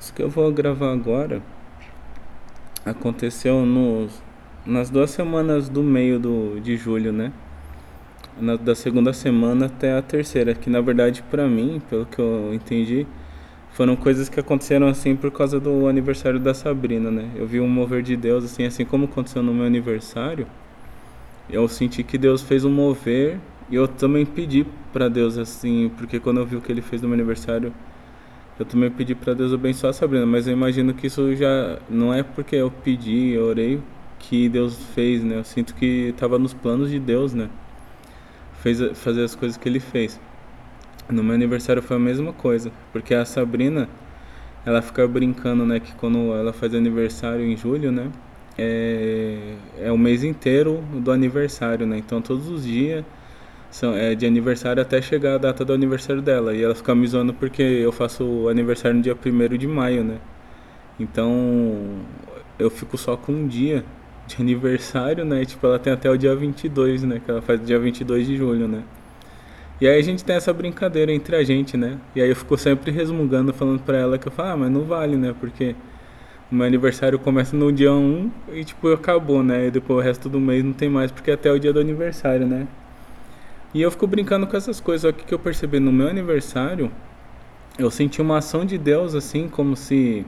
Isso que eu vou gravar agora aconteceu nos, nas duas semanas do meio do, de julho, né? Na, da segunda semana até a terceira, que na verdade para mim, pelo que eu entendi, foram coisas que aconteceram assim por causa do aniversário da Sabrina, né? Eu vi um mover de Deus assim, assim como aconteceu no meu aniversário. Eu senti que Deus fez um mover e eu também pedi para Deus assim, porque quando eu vi o que ele fez no meu aniversário, eu também pedi para Deus abençoar a Sabrina, mas eu imagino que isso já não é porque eu pedi, eu orei que Deus fez, né? Eu sinto que estava nos planos de Deus, né? Fez fazer as coisas que ele fez. No meu aniversário foi a mesma coisa, porque a Sabrina, ela fica brincando, né, que quando ela faz aniversário em julho, né, é, é o mês inteiro do aniversário, né? Então todos os dias são, é de aniversário até chegar a data do aniversário dela. E ela fica me zoando porque eu faço aniversário no dia 1 de maio, né? Então eu fico só com um dia de aniversário, né? E, tipo, ela tem até o dia 22, né? Que ela faz dia 22 de julho, né? E aí a gente tem essa brincadeira entre a gente, né? E aí eu fico sempre resmungando, falando pra ela que eu falo, ah, mas não vale, né? Porque o meu aniversário começa no dia 1 e, tipo, acabou, né? E depois o resto do mês não tem mais, porque até o dia do aniversário, né? E eu fico brincando com essas coisas. Só que eu percebi no meu aniversário, eu senti uma ação de Deus, assim, como se.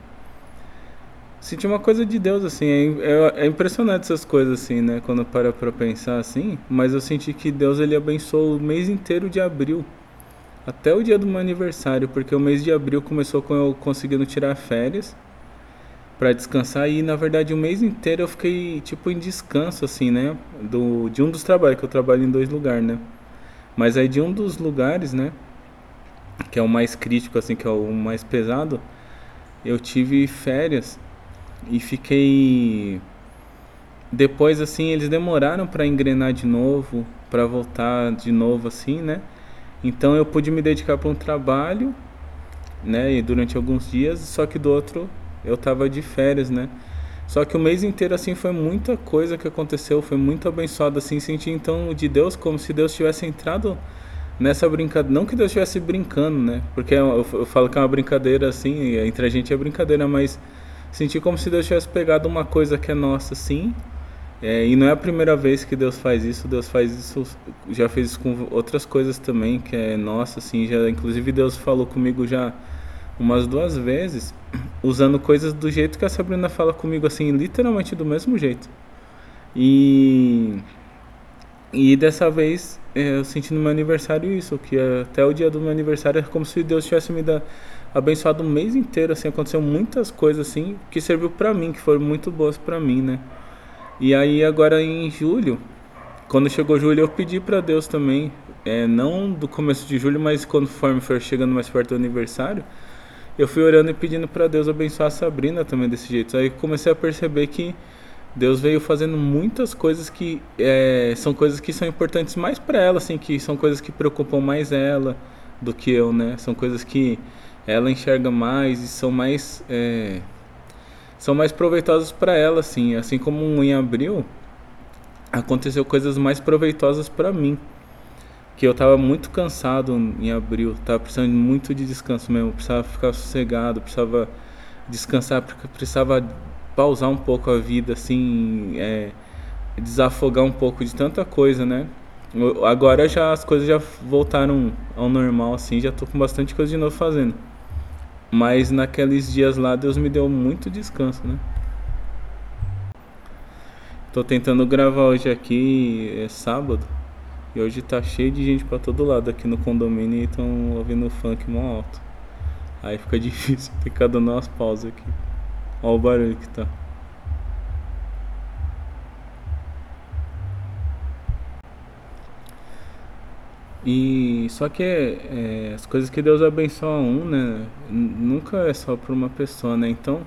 Senti uma coisa de Deus, assim. É, é, é impressionante essas coisas, assim, né? Quando para pra pensar assim. Mas eu senti que Deus, ele abençoou o mês inteiro de abril. Até o dia do meu aniversário. Porque o mês de abril começou com eu conseguindo tirar férias para descansar e na verdade o mês inteiro eu fiquei tipo em descanso assim, né, do de um dos trabalhos que eu trabalho em dois lugares, né? Mas aí de um dos lugares, né, que é o mais crítico assim, que é o mais pesado, eu tive férias e fiquei depois assim, eles demoraram para engrenar de novo, para voltar de novo assim, né? Então eu pude me dedicar para um trabalho, né, e durante alguns dias, só que do outro eu tava de férias, né? Só que o mês inteiro, assim, foi muita coisa que aconteceu, foi muito abençoado, assim, senti então de Deus como se Deus tivesse entrado nessa brincadeira. Não que Deus estivesse brincando, né? Porque eu, eu, falo que é uma brincadeira, assim, entre a gente é brincadeira, mas senti como se Deus tivesse pegado uma coisa que é nossa, assim. É, e não é a primeira vez que Deus faz isso, Deus faz isso, já fez isso com outras coisas também, que é nossa, assim, já, inclusive Deus falou comigo já umas duas vezes usando coisas do jeito que a Sabrina fala comigo, assim, literalmente do mesmo jeito. E. E dessa vez é, eu senti no meu aniversário isso, que até o dia do meu aniversário é como se Deus tivesse me dado, abençoado o mês inteiro, assim, aconteceu muitas coisas assim que serviu para mim, que foram muito boas para mim, né? E aí agora em julho, quando chegou julho, eu pedi para Deus também, é, não do começo de julho, mas quando for chegando mais perto do aniversário, eu fui orando e pedindo para Deus abençoar a Sabrina também desse jeito. Aí comecei a perceber que Deus veio fazendo muitas coisas que é, são coisas que são importantes mais para ela, assim, que são coisas que preocupam mais ela do que eu, né? São coisas que ela enxerga mais e são mais é, são mais proveitosas para ela, assim. Assim como em abril aconteceu coisas mais proveitosas para mim que eu tava muito cansado em abril, tava precisando muito de descanso mesmo, precisava ficar sossegado, precisava descansar, precisava pausar um pouco a vida, assim, é, desafogar um pouco de tanta coisa, né? Agora já as coisas já voltaram ao normal, assim, já tô com bastante coisa de novo fazendo. Mas naqueles dias lá Deus me deu muito descanso, né? Tô tentando gravar hoje aqui, é sábado. E hoje tá cheio de gente pra todo lado aqui no condomínio e estão ouvindo funk mó alto. Aí fica difícil ficar dando umas pausas aqui. Olha o barulho que tá. E só que é, as coisas que Deus abençoa um, né? Nunca é só para uma pessoa, né? Então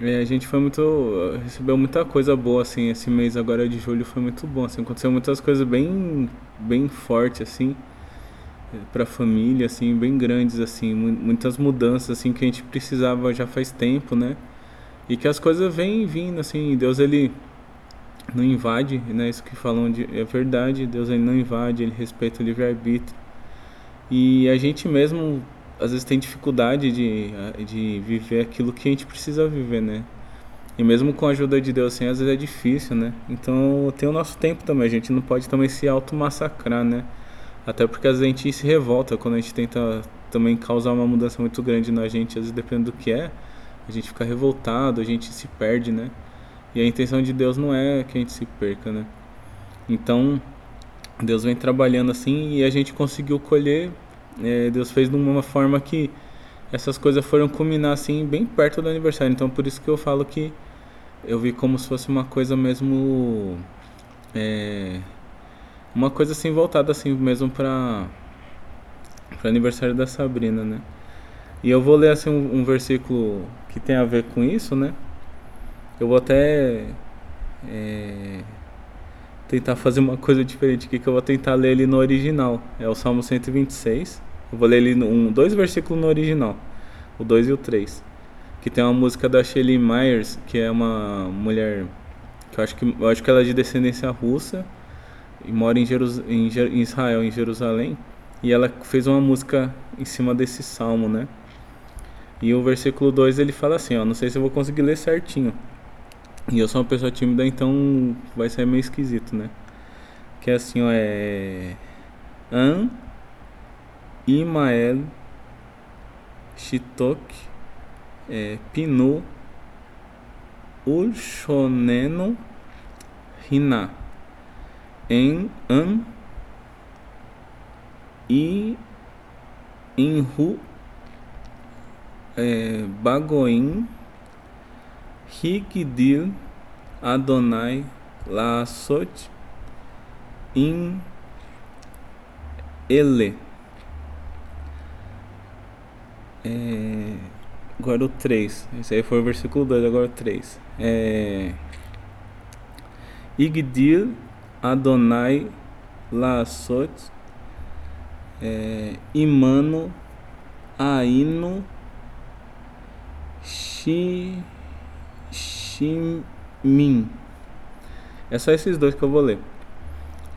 é, a gente foi muito. recebeu muita coisa boa, assim, esse mês agora de julho foi muito bom, assim, aconteceu muitas coisas bem, bem fortes, assim, pra família, assim, bem grandes, assim, muitas mudanças, assim, que a gente precisava já faz tempo, né? E que as coisas vêm vindo, assim, Deus, ele não invade, né? Isso que falam de, é verdade, Deus, ele não invade, ele respeita o livre-arbítrio. E a gente mesmo às vezes tem dificuldade de, de viver aquilo que a gente precisa viver, né? E mesmo com a ajuda de Deus, assim, às vezes é difícil, né? Então tem o nosso tempo também, a gente não pode também se auto-massacrar, né? Até porque às vezes a gente se revolta quando a gente tenta também causar uma mudança muito grande na gente, às vezes dependendo do que é, a gente fica revoltado, a gente se perde, né? E a intenção de Deus não é que a gente se perca, né? Então, Deus vem trabalhando assim e a gente conseguiu colher. É, Deus fez de uma forma que essas coisas foram culminar assim bem perto do aniversário. Então, por isso que eu falo que eu vi como se fosse uma coisa mesmo. É, uma coisa assim voltada assim mesmo para para aniversário da Sabrina, né? E eu vou ler assim um, um, versículo que tem a ver com isso, né? Eu vou até é, tentar fazer uma coisa diferente aqui, que eu vou tentar ler ele no original. É o Salmo 126. Eu vou ler ele um, dois versículos no original, o 2 e o 3. Que tem uma música da Shelley Myers, que é uma mulher que eu acho que eu acho que ela é de descendência russa e mora em, Jerus, em, em Israel, em Jerusalém. E ela fez uma música em cima desse salmo, né? E o versículo 2 ele fala assim, ó, não sei se eu vou conseguir ler certinho. E eu sou uma pessoa tímida, então vai ser meio esquisito, né? Que é assim, ó, é An Imael Shitok é, Pinu Ulshoneno Hina em An e Inhu é, Bagoim Higdil Adonai Lassot in Ele. É, agora o 3. Esse aí foi o versículo 2, agora o 3. É, Igdil Adonai Lassot é, Imano Aino Shi Shimim. É só esses dois que eu vou ler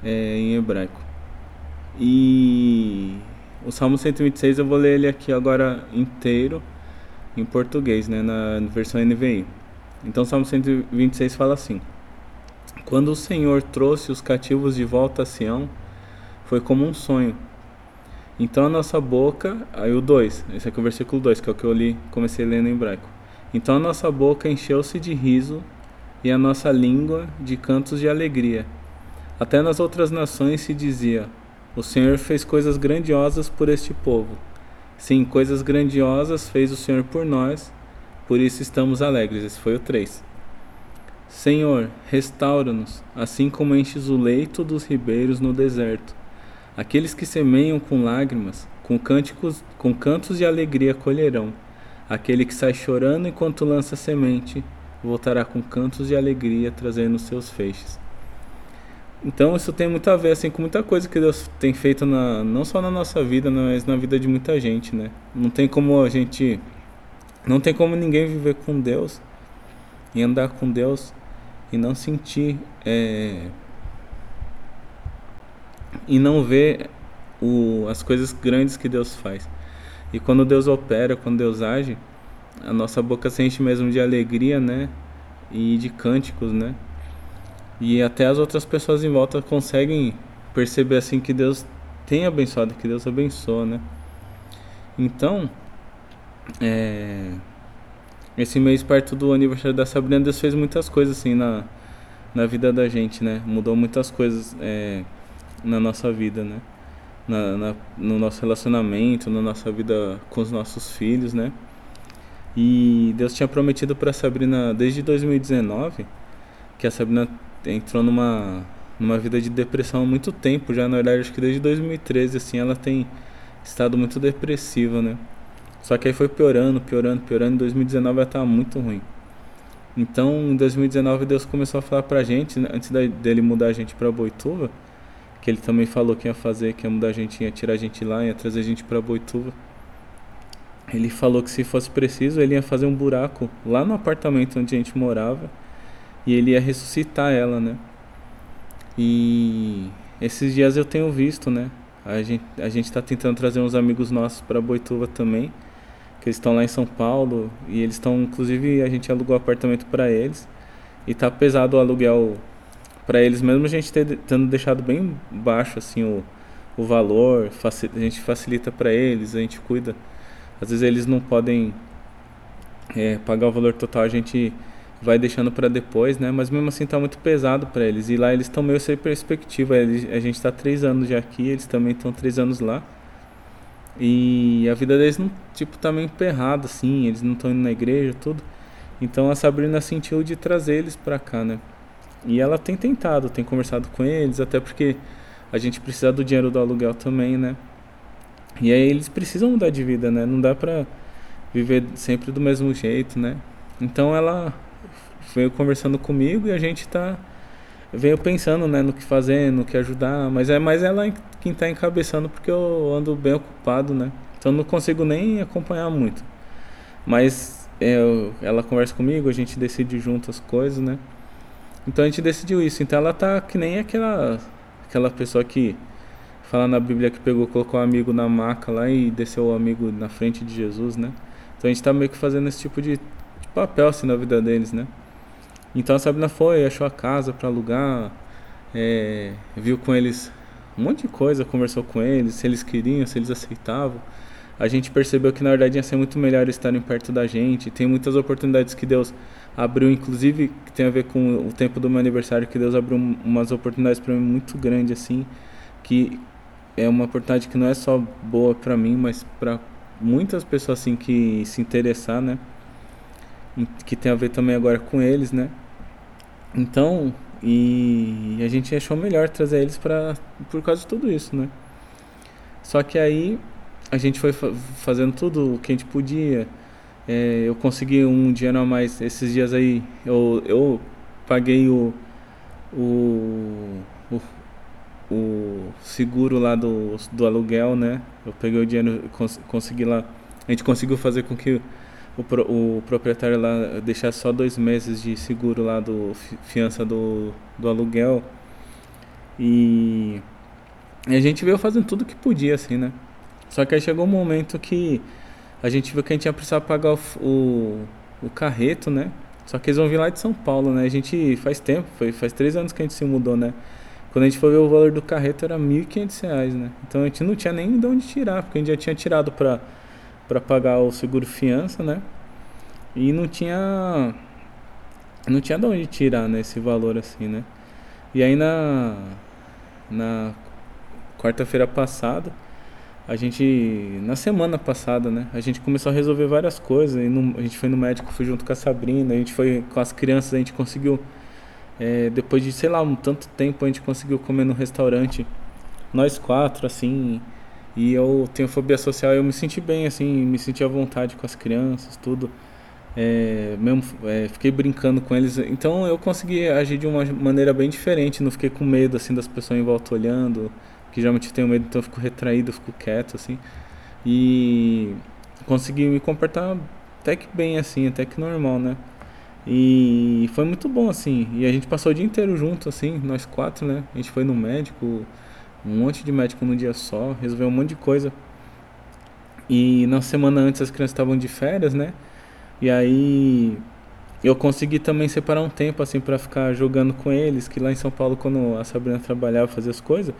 é, em hebraico. E o Salmo 126 eu vou ler ele aqui agora inteiro em português, né, na versão NVI. Então o Salmo 126 fala assim: Quando o Senhor trouxe os cativos de volta a Sião, foi como um sonho. Então a nossa boca, aí o 2, esse aqui é o versículo 2, que é o que eu li, comecei lendo em hebraico. Então a nossa boca encheu-se de riso e a nossa língua de cantos de alegria. Até nas outras nações se dizia: O Senhor fez coisas grandiosas por este povo. Sim, coisas grandiosas fez o Senhor por nós, por isso estamos alegres. Esse foi o 3. Senhor, restaura-nos, assim como enches o leito dos ribeiros no deserto. Aqueles que semeiam com lágrimas, com cânticos, com cantos de alegria colherão. Aquele que sai chorando enquanto lança semente, voltará com cantos de alegria, trazendo seus feixes. Então isso tem muito a ver assim com muita coisa que Deus tem feito na, não só na nossa vida, mas na vida de muita gente, né? Não tem como a gente não tem como ninguém viver com Deus e andar com Deus e não sentir é, e não ver o, as coisas grandes que Deus faz. E quando Deus opera, quando Deus age, a nossa boca se enche mesmo de alegria, né? E de cânticos, né? E até as outras pessoas em volta conseguem perceber assim que Deus tem abençoado, que Deus abençoa, né? Então, é, esse mês perto do aniversário da Sabrina, Deus fez muitas coisas assim na, na vida da gente, né? Mudou muitas coisas é, na nossa vida, né? Na, na, no nosso relacionamento, na nossa vida com os nossos filhos, né? E Deus tinha prometido para Sabrina desde 2019 que a Sabrina entrou numa numa vida de depressão há muito tempo, já na verdade acho que desde 2013 assim ela tem estado muito depressiva, né? Só que aí foi piorando, piorando, piorando, em 2019 ela estava muito ruim. Então, em 2019 Deus começou a falar pra gente, né, antes dele mudar a gente para Boituva, que ele também falou que ia fazer, que ia mudar a gente, ia tirar a gente lá, ia trazer a gente para Boituva. Ele falou que se fosse preciso, ele ia fazer um buraco lá no apartamento onde a gente morava e ele ia ressuscitar ela, né? E esses dias eu tenho visto, né, A gente a gente está tentando trazer uns amigos nossos para Boituva também, que eles estão lá em São Paulo e eles estão, inclusive, a gente alugou apartamento para eles e tá pesado o aluguel para eles, mesmo a gente ter, tendo deixado bem baixo assim o, o valor, a gente facilita para eles, a gente cuida. Às vezes eles não podem é, pagar o valor total, a gente vai deixando para depois, né? Mas mesmo assim tá muito pesado para eles. E lá eles estão meio sem perspectiva. Eles, a gente está três anos já aqui, eles também estão três anos lá. E a vida deles não, tipo, tá meio emperrada, assim. Eles não estão indo na igreja, tudo. Então a Sabrina sentiu de trazer eles para cá, né? E ela tem tentado, tem conversado com eles, até porque a gente precisa do dinheiro do aluguel também, né? E aí eles precisam mudar de vida, né? Não dá pra viver sempre do mesmo jeito, né? Então ela veio conversando comigo e a gente tá veio pensando, né, no que fazer, no que ajudar, mas é mais ela quem tá encabeçando porque eu ando bem ocupado, né? Então não consigo nem acompanhar muito. Mas eu, ela conversa comigo, a gente decide junto as coisas, né? Então a gente decidiu isso. Então ela tá que nem aquela aquela pessoa que fala na Bíblia que pegou, colocou um amigo na maca lá e desceu o amigo na frente de Jesus, né? Então a gente tá meio que fazendo esse tipo de, de papel assim na vida deles, né? Então a Sabrina foi, achou a casa para alugar, é, viu com eles um monte de coisa, conversou com eles, se eles queriam, se eles aceitavam. A gente percebeu que na verdade ia ser muito melhor estarem perto da gente. Tem muitas oportunidades que Deus abriu, inclusive que tem a ver com o tempo do meu aniversário, que Deus abriu umas oportunidades para mim muito grande assim, que é uma oportunidade que não é só boa para mim, mas para muitas pessoas assim que se interessar, né? Que tem a ver também agora com eles, né? Então, e a gente achou melhor trazer eles para por causa de tudo isso, né? Só que aí a gente foi fazendo tudo o que a gente podia é, eu consegui um dinheiro a mais esses dias aí. Eu, eu paguei o, o, o, o seguro lá do, do aluguel, né? Eu peguei o dinheiro, cons, consegui lá. A gente conseguiu fazer com que o, o proprietário lá deixasse só dois meses de seguro lá do fiança do, do aluguel. E a gente veio fazendo tudo que podia, assim, né? Só que aí chegou um momento que a gente viu que a gente ia precisar pagar o, o, o, carreto, né? Só que eles vão vir lá de São Paulo, né? A gente faz tempo, foi, faz três anos que a gente se mudou, né? Quando a gente foi ver o valor do carreto era R$ 1.500, né? Então a gente não tinha nem de onde tirar, porque a gente já tinha tirado para para pagar o seguro fiança, né? E não tinha não tinha de onde tirar, né, esse valor assim, né? E aí na na quarta-feira passada, a gente na semana passada, né? A gente começou a resolver várias coisas. E no, a gente foi no médico, foi junto com a Sabrina, a gente foi com as crianças, a gente conseguiu é, depois de sei lá um tanto tempo a gente conseguiu comer no restaurante nós quatro assim e eu tenho fobia social eu me senti bem assim me senti à vontade com as crianças tudo é, mesmo é, fiquei brincando com eles então eu consegui agir de uma maneira bem diferente não fiquei com medo assim das pessoas em volta olhando que geralmente eu tenho medo, então eu fico retraído, eu fico quieto, assim. E consegui me comportar até que bem, assim, até que normal, né? E foi muito bom, assim. E a gente passou o dia inteiro junto, assim, nós quatro, né? A gente foi no médico, um monte de médico num dia só, resolveu um monte de coisa. E na semana antes as crianças estavam de férias, né? E aí eu consegui também separar um tempo, assim, para ficar jogando com eles, que lá em São Paulo, quando a Sabrina trabalhava, fazia as coisas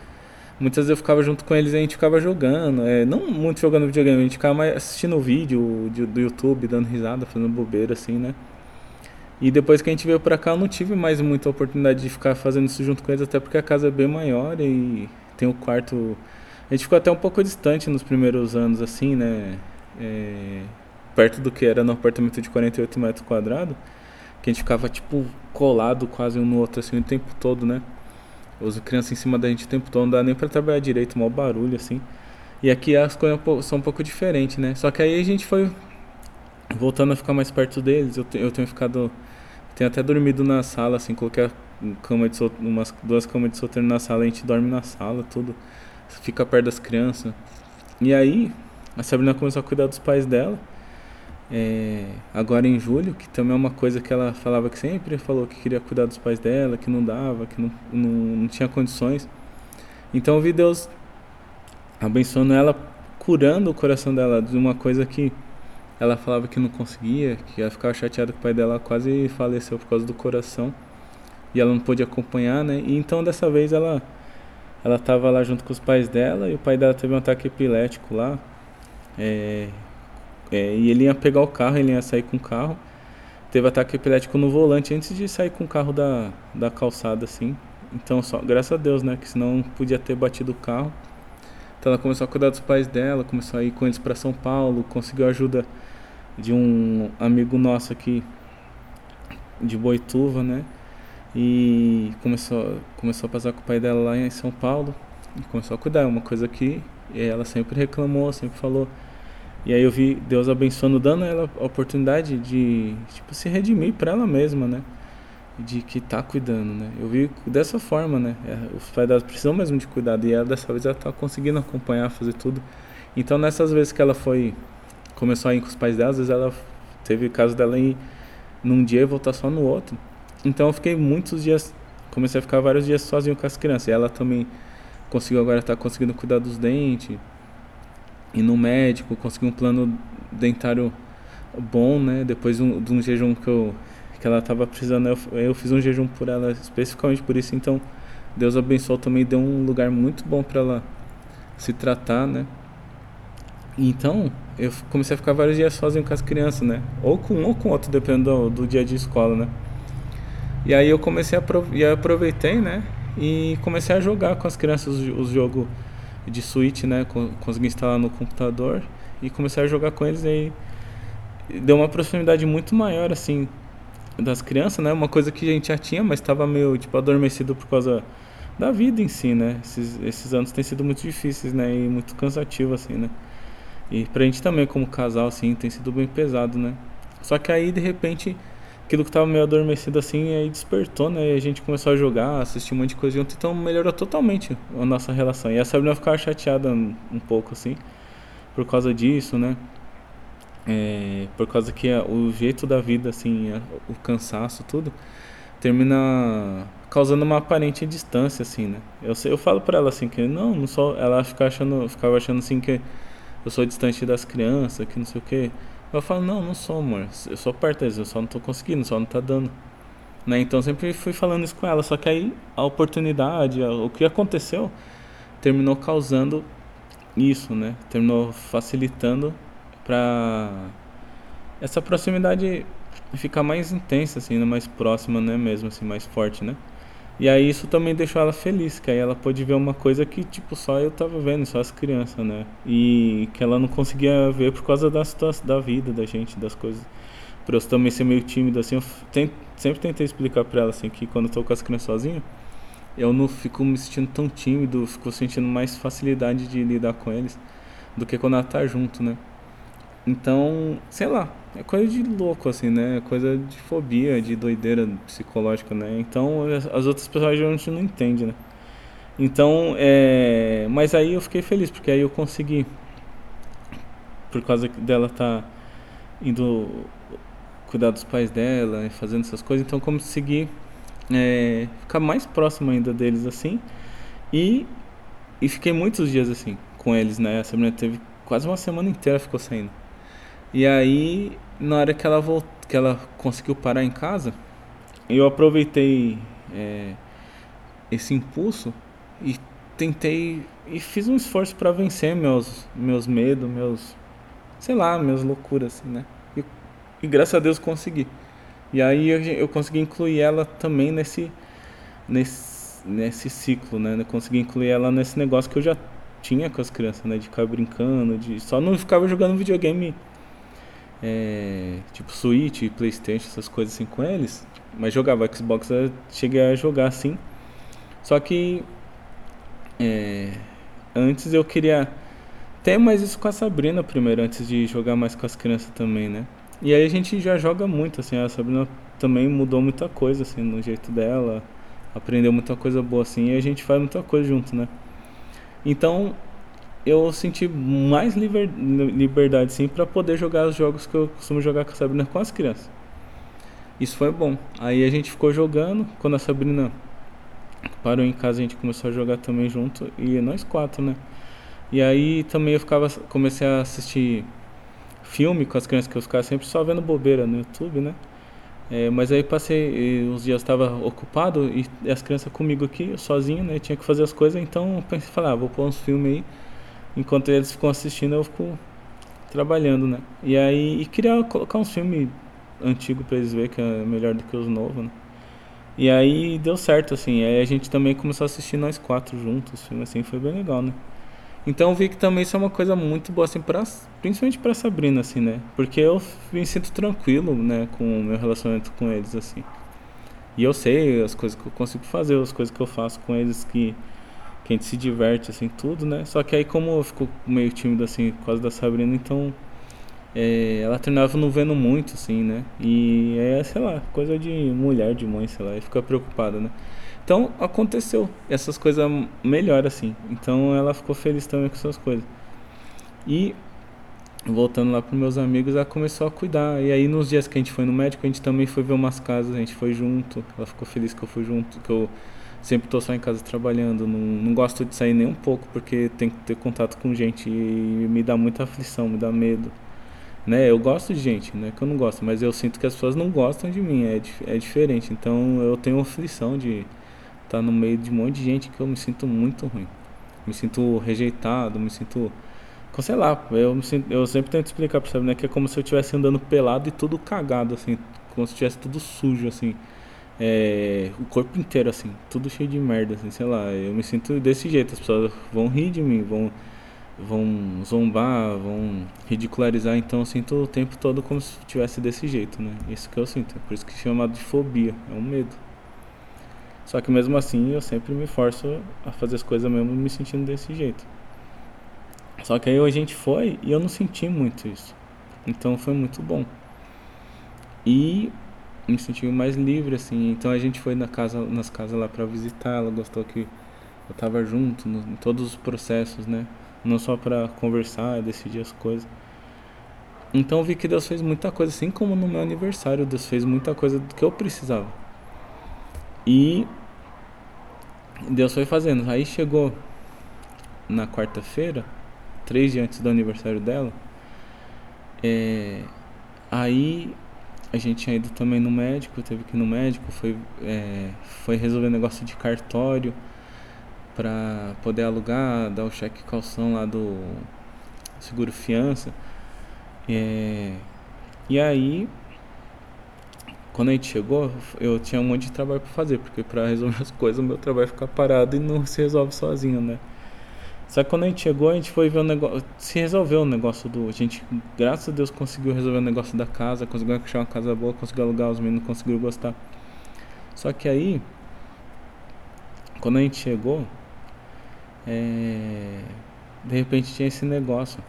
Muitas vezes eu ficava junto com eles e a gente ficava jogando. É, não muito jogando videogame, a gente ficava assistindo vídeo de, do YouTube, dando risada, fazendo bobeira assim, né? E depois que a gente veio pra cá, eu não tive mais muita oportunidade de ficar fazendo isso junto com eles, até porque a casa é bem maior e tem o um quarto. A gente ficou até um pouco distante nos primeiros anos, assim, né? É, perto do que era no apartamento de 48 metros quadrados, que a gente ficava, tipo, colado quase um no outro, assim, o tempo todo, né? Uso criança em cima da gente o tempo todo, não dá nem pra trabalhar direito, mal barulho, assim. E aqui as coisas são um pouco diferentes, né? Só que aí a gente foi voltando a ficar mais perto deles. Eu, eu tenho ficado. Tenho até dormido na sala, assim, coloquei cama de sol, umas duas camas de solteiro na sala, a gente dorme na sala, tudo. Fica perto das crianças. E aí, a Sabrina começou a cuidar dos pais dela é, agora em julho, que também é uma coisa que ela falava que sempre falou que queria cuidar dos pais dela, que não dava, que não, não, não tinha condições. Então eu vi Deus abençoando ela, curando o coração dela de uma coisa que ela falava que não conseguia, que ela ficava chateada que o pai dela quase faleceu por causa do coração e ela não pôde acompanhar, né? E então dessa vez ela ela estava lá junto com os pais dela e o pai dela teve um ataque epilético lá. É, é, e ele ia pegar o carro, ele ia sair com o carro. Teve ataque epilético no volante antes de sair com o carro da, da calçada, assim. Então, só, graças a Deus, né? Que senão podia ter batido o carro. Então ela começou a cuidar dos pais dela, começou a ir com eles para São Paulo, conseguiu ajuda de um amigo nosso aqui de Boituva, né? E começou, começou a passar com o pai dela lá em São Paulo e começou a cuidar. É uma coisa que ela sempre reclamou, sempre falou. E aí eu vi Deus abençoando, dando ela a oportunidade de tipo, se redimir para ela mesma, né? De que tá cuidando, né? Eu vi dessa forma, né? É, os pais dela precisam mesmo de cuidado e ela dessa vez ela tá conseguindo acompanhar, fazer tudo. Então nessas vezes que ela foi começou a ir com os pais dela, às vezes ela teve caso dela ir num dia e voltar só no outro. Então eu fiquei muitos dias, comecei a ficar vários dias sozinho com as crianças. E ela também conseguiu agora estar tá conseguindo cuidar dos dentes, ir no médico, conseguir um plano dentário bom, né? Depois um, de um jejum que eu que ela estava precisando, eu, eu fiz um jejum por ela especificamente por isso. Então Deus abençoou também, deu um lugar muito bom para ela se tratar, né? Então, eu comecei a ficar vários dias sozinho com as crianças, né? Ou com um ou com outro, dependendo do, do dia de escola, né? E aí eu comecei a e aproveitei, né? E comecei a jogar com as crianças os, os jogos de Switch, né? Consegui instalar no computador e comecei a jogar com eles aí deu uma proximidade muito maior assim das crianças, né? Uma coisa que a gente já tinha, mas estava meio tipo adormecido por causa da vida em si, né? Esses, esses anos têm sido muito difíceis, né? E muito cansativo assim, né? E pra gente também como casal assim tem sido bem pesado, né? Só que aí de repente aquilo que tava meio adormecido assim, aí despertou, né? E a gente começou a jogar, assistir um monte de coisa junto, então melhorou totalmente a nossa relação. E a Sabrina ficava chateada um, pouco, assim, por causa disso, né? É, por causa que o jeito da vida, assim, o cansaço, tudo, termina causando uma aparente distância, assim, né? Eu, eu falo pra ela, assim, que não, não sou... Ela fica achando, ficava achando, assim, que eu sou distante das crianças, que não sei o quê. Eu falo, não, não sou, amor. Eu sou deles, eu só não tô conseguindo, só não tá dando. Né? Então sempre fui falando isso com ela. Só que aí a oportunidade, o que aconteceu, terminou causando isso, né? Terminou facilitando para essa proximidade ficar mais intensa, assim, né? mais próxima, né? Mesmo assim, mais forte, né? E aí isso também deixou ela feliz, que aí ela pôde ver uma coisa que, tipo, só eu tava vendo, só as crianças, né? E que ela não conseguia ver por causa da situação da vida da gente, das coisas. Por eu também ser meio tímido, assim, eu tento, sempre tentei explicar pra ela, assim, que quando eu tô com as crianças sozinho, eu não fico me sentindo tão tímido, fico sentindo mais facilidade de lidar com eles do que quando ela tá junto, né? Então, sei lá, é coisa de louco, assim, né? É coisa de fobia, de doideira psicológica, né? Então, as outras pessoas geralmente não entendem, né? Então, é... Mas aí eu fiquei feliz, porque aí eu consegui, por causa dela tá indo cuidar dos pais dela e fazendo essas coisas, então consegui é, ficar mais próximo ainda deles, assim. E, e fiquei muitos dias, assim, com eles, né? A semana teve quase uma semana inteira ficou saindo. E aí, na hora que ela voltou, que ela conseguiu parar em casa, eu aproveitei é, esse impulso e tentei e fiz um esforço para vencer meus meus medos, meus sei lá, minhas loucuras, assim, né? E, e, graças a Deus consegui. E aí eu, eu consegui incluir ela também nesse nesse nesse ciclo, né? Eu consegui incluir ela nesse negócio que eu já tinha com as crianças, né? De ficar brincando, de só não ficava jogando videogame é, tipo Switch, Playstation, essas coisas assim com eles. Mas jogava Xbox, eu cheguei a jogar assim. Só que é, antes eu queria ter mais isso com a Sabrina primeiro, antes de jogar mais com as crianças também, né? E aí a gente já joga muito, assim, a Sabrina também mudou muita coisa, assim, no jeito dela, aprendeu muita coisa boa, assim, e a gente faz muita coisa junto, né? Então, eu senti mais liber, liberdade sim para poder jogar os jogos que eu costumo jogar com a Sabrina com as crianças. Isso foi bom. Aí a gente ficou jogando, quando a Sabrina parou em casa, a gente começou a jogar também junto e nós quatro, né? E aí também eu ficava, comecei a assistir filme com as crianças que eu ficava sempre só vendo bobeira no YouTube, né? É, mas aí passei, uns dias estava ocupado e as crianças comigo aqui, sozinho, né? Tinha que fazer as coisas, então pensei, falar, ah, vou pôr uns filmes aí. Enquanto eles ficam assistindo, eu fico trabalhando, né? E aí, e queria colocar uns filmes antigos pra eles verem que é melhor do que os novos, né? E aí deu certo, assim. Aí a gente também começou a assistir nós quatro juntos, filme assim, foi bem legal, né? Então eu vi que também isso é uma coisa muito boa, assim, pra, principalmente pra Sabrina, assim, né? Porque eu me sinto tranquilo, né, com o meu relacionamento com eles, assim. E eu sei as coisas que eu consigo fazer, as coisas que eu faço com eles que, que a gente se diverte, assim, tudo, né? Só que aí como eu fico meio tímido, assim, por causa da Sabrina, então é, ela terminava não vendo muito, assim, né? E é, sei lá, coisa de mulher, de mãe, sei lá, e fica preocupada, né? Então aconteceu essas coisas melhor assim. Então ela ficou feliz também com essas coisas. E voltando lá para meus amigos, ela começou a cuidar. E aí nos dias que a gente foi no médico, a gente também foi ver umas casas, a gente foi junto. Ela ficou feliz que eu fui junto, que eu sempre tô só em casa trabalhando, não, não gosto de sair nem um pouco porque tem que ter contato com gente e me dá muita aflição, me dá medo. Né? Eu gosto de gente, não é que eu não gosto, mas eu sinto que as pessoas não gostam de mim, é, é diferente. Então eu tenho aflição de tá no meio de um monte de gente que eu me sinto muito ruim. Me sinto rejeitado, me sinto. Sei lá, eu, me sinto, eu sempre tento explicar pra você, né? Que é como se eu estivesse andando pelado e tudo cagado, assim. Como se estivesse tudo sujo, assim. É, o corpo inteiro, assim. Tudo cheio de merda, assim. Sei lá, eu me sinto desse jeito. As pessoas vão rir de mim, vão, vão zombar, vão ridicularizar. Então eu sinto o tempo todo como se estivesse desse jeito, né? Isso que eu sinto. É por isso que é chamado de fobia. É um medo. Só que mesmo assim eu sempre me forço a fazer as coisas mesmo me sentindo desse jeito. Só que aí a gente foi e eu não senti muito isso. Então foi muito bom. E me senti mais livre assim. Então a gente foi na casa, nas casas lá para visitar, ela gostou que eu tava junto no, em todos os processos, né? Não só para conversar, decidir as coisas. Então eu vi que Deus fez muita coisa, assim como no meu aniversário, Deus fez muita coisa do que eu precisava. E Deus foi fazendo. Aí chegou na quarta-feira, três dias antes do aniversário dela. É, aí a gente tinha ido também no médico, teve que ir no médico, foi, é, foi resolver negócio de cartório para poder alugar, dar o cheque calção lá do seguro fiança. É, e aí quando a gente chegou, eu tinha um monte de trabalho para fazer, porque para resolver as coisas o meu trabalho fica parado e não se resolve sozinho, né? Só que quando a gente chegou, a gente foi ver o negócio, se resolveu o negócio do, a gente, graças a Deus, conseguiu resolver o negócio da casa, conseguiu achar uma casa boa, conseguiu alugar, os meninos conseguiram gostar. Só que aí, quando a gente chegou, é, de repente tinha esse negócio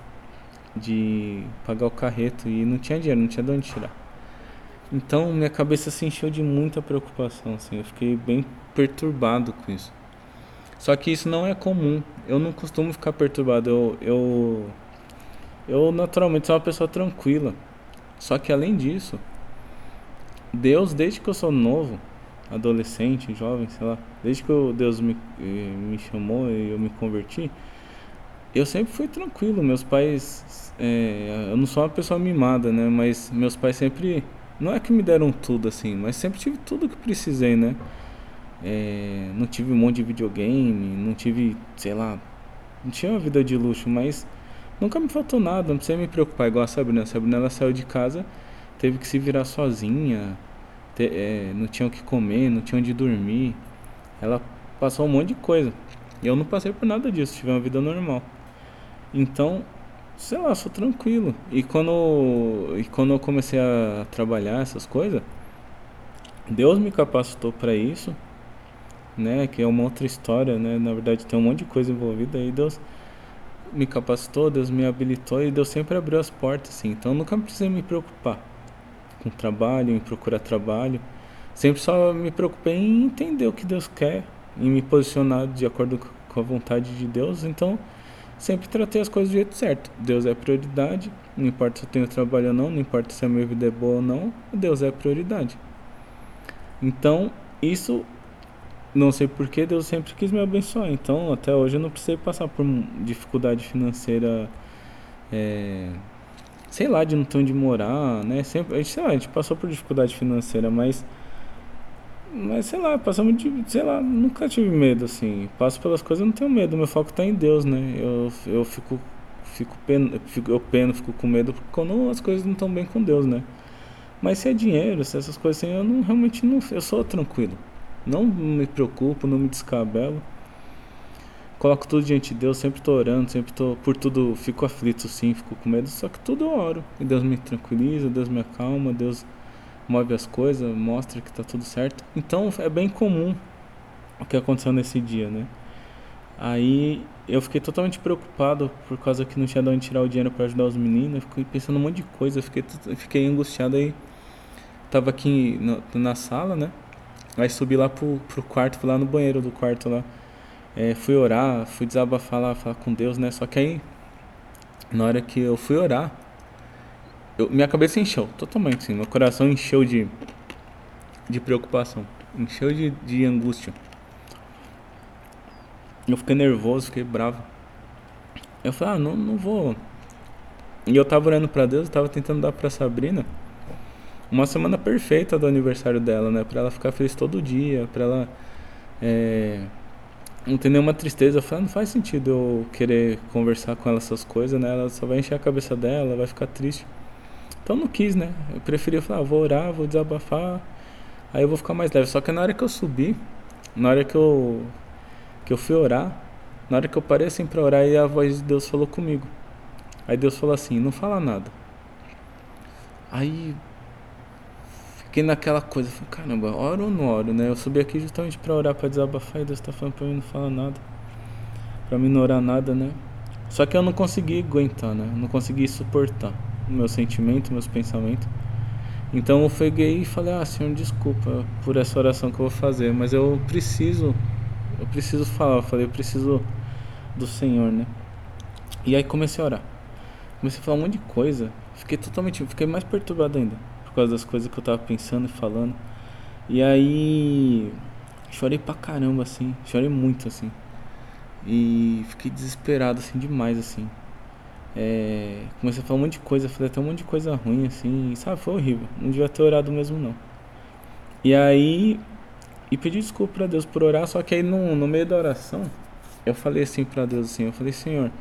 de pagar o carreto e não tinha dinheiro, não tinha de onde tirar. Então minha cabeça se encheu de muita preocupação, assim, eu fiquei bem perturbado com isso. Só que isso não é comum. Eu não costumo ficar perturbado. Eu, eu, eu naturalmente sou uma pessoa tranquila. Só que além disso, Deus, desde que eu sou novo, adolescente, jovem, sei lá, desde que eu, Deus me, eh, me chamou e eu me converti, eu sempre fui tranquilo. Meus pais, é, eu não sou uma pessoa mimada, né? Mas meus pais sempre não é que me deram tudo assim, mas sempre tive tudo que precisei, né? É, não tive um monte de videogame, não tive, sei lá, não tinha uma vida de luxo, mas nunca me faltou nada, não precisei me preocupar. Igual a Sabrina, a Sabrina ela saiu de casa, teve que se virar sozinha, te, é, não tinha o que comer, não tinha onde dormir. Ela passou um monte de coisa. E eu não passei por nada disso, tive uma vida normal. Então, sei lá, sou tranquilo. E quando, e quando eu comecei a trabalhar essas coisas, Deus me capacitou para isso, né? Que é uma outra história, né? Na verdade tem um monte de coisa envolvida aí. Deus me capacitou, Deus me habilitou e Deus sempre abriu as portas, assim. Então nunca precisei me preocupar com trabalho, em procurar trabalho. Sempre só me preocupei em entender o que Deus quer, em me posicionar de acordo com a vontade de Deus. Então sempre tratei as coisas do jeito certo. Deus é prioridade, não importa se eu tenho trabalho ou não, não importa se a minha vida é boa ou não, Deus é prioridade. Então, isso não sei porquê, Deus sempre quis me abençoar. Então, até hoje eu não precisei passar por dificuldade financeira, é, sei lá, de não ter onde morar, né? Sempre, sei lá, a gente passou por dificuldade financeira, mas, mas sei lá, passamos de, sei lá, nunca tive medo, assim. Passo pelas coisas, não tenho medo, meu foco está em Deus, né? Eu, eu fico, fico, pen, fico, eu peno, fico com medo quando as coisas não estão bem com Deus, né? Mas se é dinheiro, se é essas coisas assim, eu não realmente não, eu sou tranquilo. Não me preocupo, não me descabelo. Coloco tudo diante de Deus, sempre tô orando, sempre tô por tudo, fico aflito sim, fico com medo, só que tudo eu oro. E Deus me tranquiliza, Deus me acalma, Deus move as coisas, mostra que tá tudo certo. Então é bem comum o que aconteceu nesse dia, né? Aí eu fiquei totalmente preocupado por causa que não tinha de onde tirar o dinheiro para ajudar os meninos. Eu fiquei pensando um monte de coisa, eu fiquei, fiquei angustiado aí. Tava aqui na sala, né? Aí subi lá pro, pro quarto, fui lá no banheiro do quarto lá. É, fui orar, fui desabafar lá, falar com Deus, né? Só que aí, na hora que eu fui orar, eu, minha cabeça encheu totalmente, assim. Meu coração encheu de, de preocupação, encheu de, de angústia. Eu fiquei nervoso, fiquei bravo. Eu falei, ah, não, não vou. E eu tava orando pra Deus, eu tava tentando dar pra Sabrina uma semana perfeita do aniversário dela, né? Pra ela ficar feliz todo dia, pra ela é, não ter nenhuma tristeza. Eu falei, ah, não faz sentido eu querer conversar com ela essas coisas, né? Ela só vai encher a cabeça dela, vai ficar triste. Então não quis, né? Eu preferi falar, ah, vou orar, vou desabafar, aí eu vou ficar mais leve. Só que na hora que eu subi, na hora que eu que eu fui orar, na hora que eu parei assim para orar, aí a voz de Deus falou comigo. Aí Deus falou assim: "Não fala nada". Aí fiquei naquela coisa, falei, caramba, oro ou não oro, né? Eu subi aqui justamente para orar, para desabafar, e Deus tá falando para mim não falar nada. Para mim não orar nada, né? Só que eu não consegui aguentar, né? Eu não consegui suportar o meu sentimento, meus pensamentos. Então eu peguei e falei: "Ah, Senhor, desculpa por essa oração que eu vou fazer, mas eu preciso eu preciso falar". Eu falei: "Eu preciso do Senhor, né?" E aí comecei a orar. Comecei a falar um monte de coisa. Fiquei totalmente, fiquei mais perturbado ainda causa das coisas que eu tava pensando e falando. E aí chorei pra caramba assim, chorei muito assim. E fiquei desesperado assim demais assim. É, comecei a falar um monte de coisa, falei até um monte de coisa ruim assim, sabe? Foi horrível. Não devia ter orado mesmo não. E aí e pedi desculpa para Deus por orar, só que aí no, no meio da oração eu falei assim para Deus assim, eu falei, Senhor,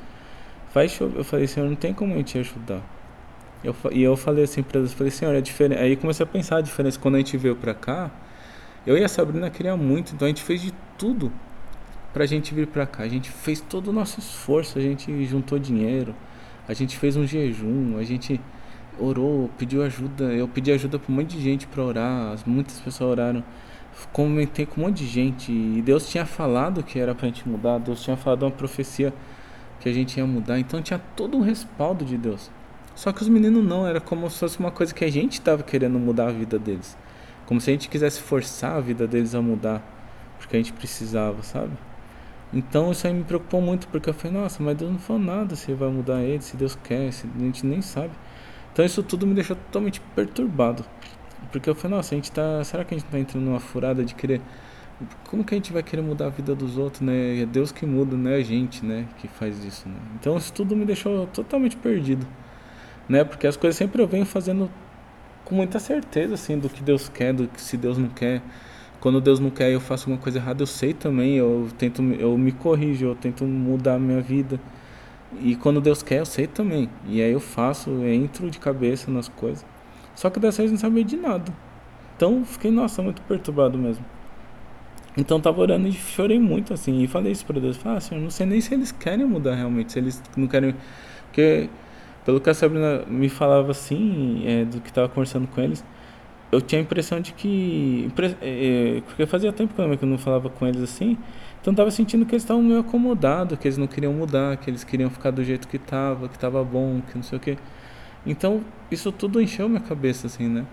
faz chover. Eu falei, Senhor, não tem como eu te ajudar. Eu, e eu falei assim pra Deus, falei, Senhor, é diferente. Aí comecei a pensar a diferença. Quando a gente veio pra cá, eu e a Sabrina queria muito, então a gente fez de tudo pra gente vir pra cá. A gente fez todo o nosso esforço, a gente juntou dinheiro, a gente fez um jejum, a gente orou, pediu ajuda. Eu pedi ajuda pra um monte de gente pra orar, muitas pessoas oraram. Comentei com um monte de gente e Deus tinha falado que era pra gente mudar, Deus tinha falado uma profecia que a gente ia mudar, então tinha todo um respaldo de Deus. Só que os meninos não, era como se fosse uma coisa que a gente estava querendo mudar a vida deles. Como se a gente quisesse forçar a vida deles a mudar, porque a gente precisava, sabe? Então isso aí me preocupou muito, porque eu falei, nossa, mas Deus não falou nada se vai mudar ele, se Deus quer, se a gente nem sabe. Então isso tudo me deixou totalmente perturbado. Porque eu falei, nossa, a gente tá. Será que a gente tá entrando numa furada de querer. Como que a gente vai querer mudar a vida dos outros, né? É Deus que muda, não é a gente, né? Que faz isso, né? Então isso tudo me deixou totalmente perdido né? Porque as coisas sempre eu venho fazendo com muita certeza, assim, do que Deus quer, do que se Deus não quer. Quando Deus não quer, eu faço alguma coisa errada, eu sei também, eu tento, eu me corrijo, eu tento mudar a minha vida. E quando Deus quer, eu sei também. E aí eu faço, eu entro de cabeça nas coisas. Só que dessa vez não sabia de nada. Então fiquei, nossa, muito perturbado mesmo. Então tava orando e chorei muito assim. E falei isso pra Deus. Falei, ah, Senhor, não sei nem se eles querem mudar realmente. Se eles não querem. Porque pelo que a Sabrina me falava assim, é, do que estava conversando com eles, eu tinha a impressão de que. É, é, porque fazia tempo que eu não falava com eles assim, então estava sentindo que eles estavam meio acomodados, que eles não queriam mudar, que eles queriam ficar do jeito que estava, que estava bom, que não sei o quê. Então isso tudo encheu minha cabeça, assim, né?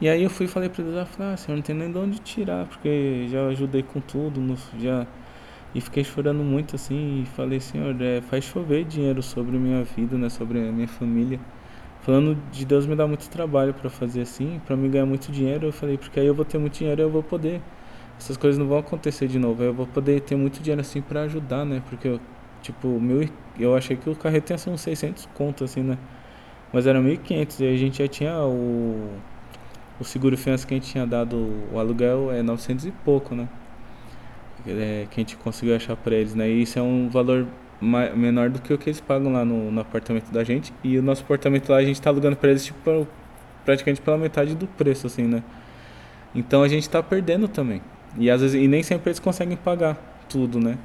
E aí eu fui e falei para eles, ah, falei, ah, senhor, não tem nem de onde tirar, porque já ajudei com tudo, já e fiquei chorando muito assim e falei, Senhor, é, faz chover dinheiro sobre minha vida, né, sobre a minha família. Falando de Deus me dar muito trabalho para fazer assim, para me ganhar muito dinheiro, eu falei, porque aí eu vou ter muito dinheiro e eu vou poder essas coisas não vão acontecer de novo. Eu vou poder ter muito dinheiro assim para ajudar, né? Porque eu, tipo, meu, eu achei que o carreto ia ser uns 600 conto assim, né? Mas era 1.500 e a gente já tinha o o seguro fiança que a gente tinha dado o aluguel é 900 e pouco, né? É, que a gente conseguiu achar para eles, né? E isso é um valor menor do que o que eles pagam lá no, no apartamento da gente. E o nosso apartamento lá a gente tá alugando para eles tipo praticamente pela metade do preço, assim, né? Então a gente tá perdendo também. E às vezes e nem sempre eles conseguem pagar tudo, né?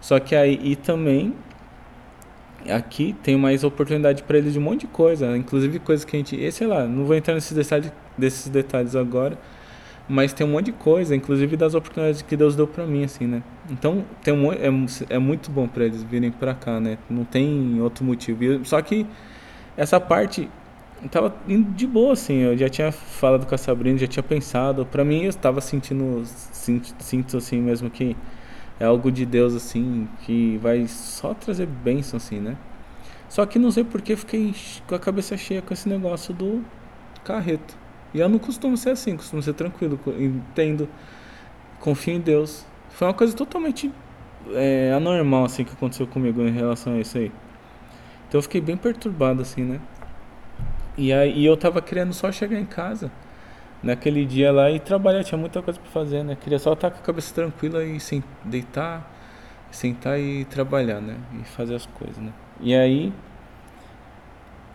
Só que aí e também aqui tem mais oportunidade para eles de um monte de coisa, inclusive coisas que a gente, sei lá, não vou entrar nesses detalhes, desses detalhes agora, mas tem um monte de coisa, inclusive das oportunidades que Deus deu para mim, assim, né? Então tem um, é, é muito bom para eles virem para cá, né? Não tem outro motivo. Só que essa parte tava indo de boa, assim. Eu já tinha falado com a Sabrina, já tinha pensado. Para mim, eu estava sentindo, sinto, sinto assim mesmo que é algo de Deus assim que vai só trazer bênção assim, né? Só que não sei porque fiquei com a cabeça cheia com esse negócio do carreto. E eu não costumo ser assim, costumo ser tranquilo, entendo, confio em Deus. Foi uma coisa totalmente é, anormal assim que aconteceu comigo em relação a isso aí. Então eu fiquei bem perturbado assim, né? E aí eu tava querendo só chegar em casa naquele dia lá e trabalhar, tinha muita coisa para fazer, né? Queria só estar com a cabeça tranquila e sem deitar, sentar e trabalhar, né? E fazer as coisas, né? E aí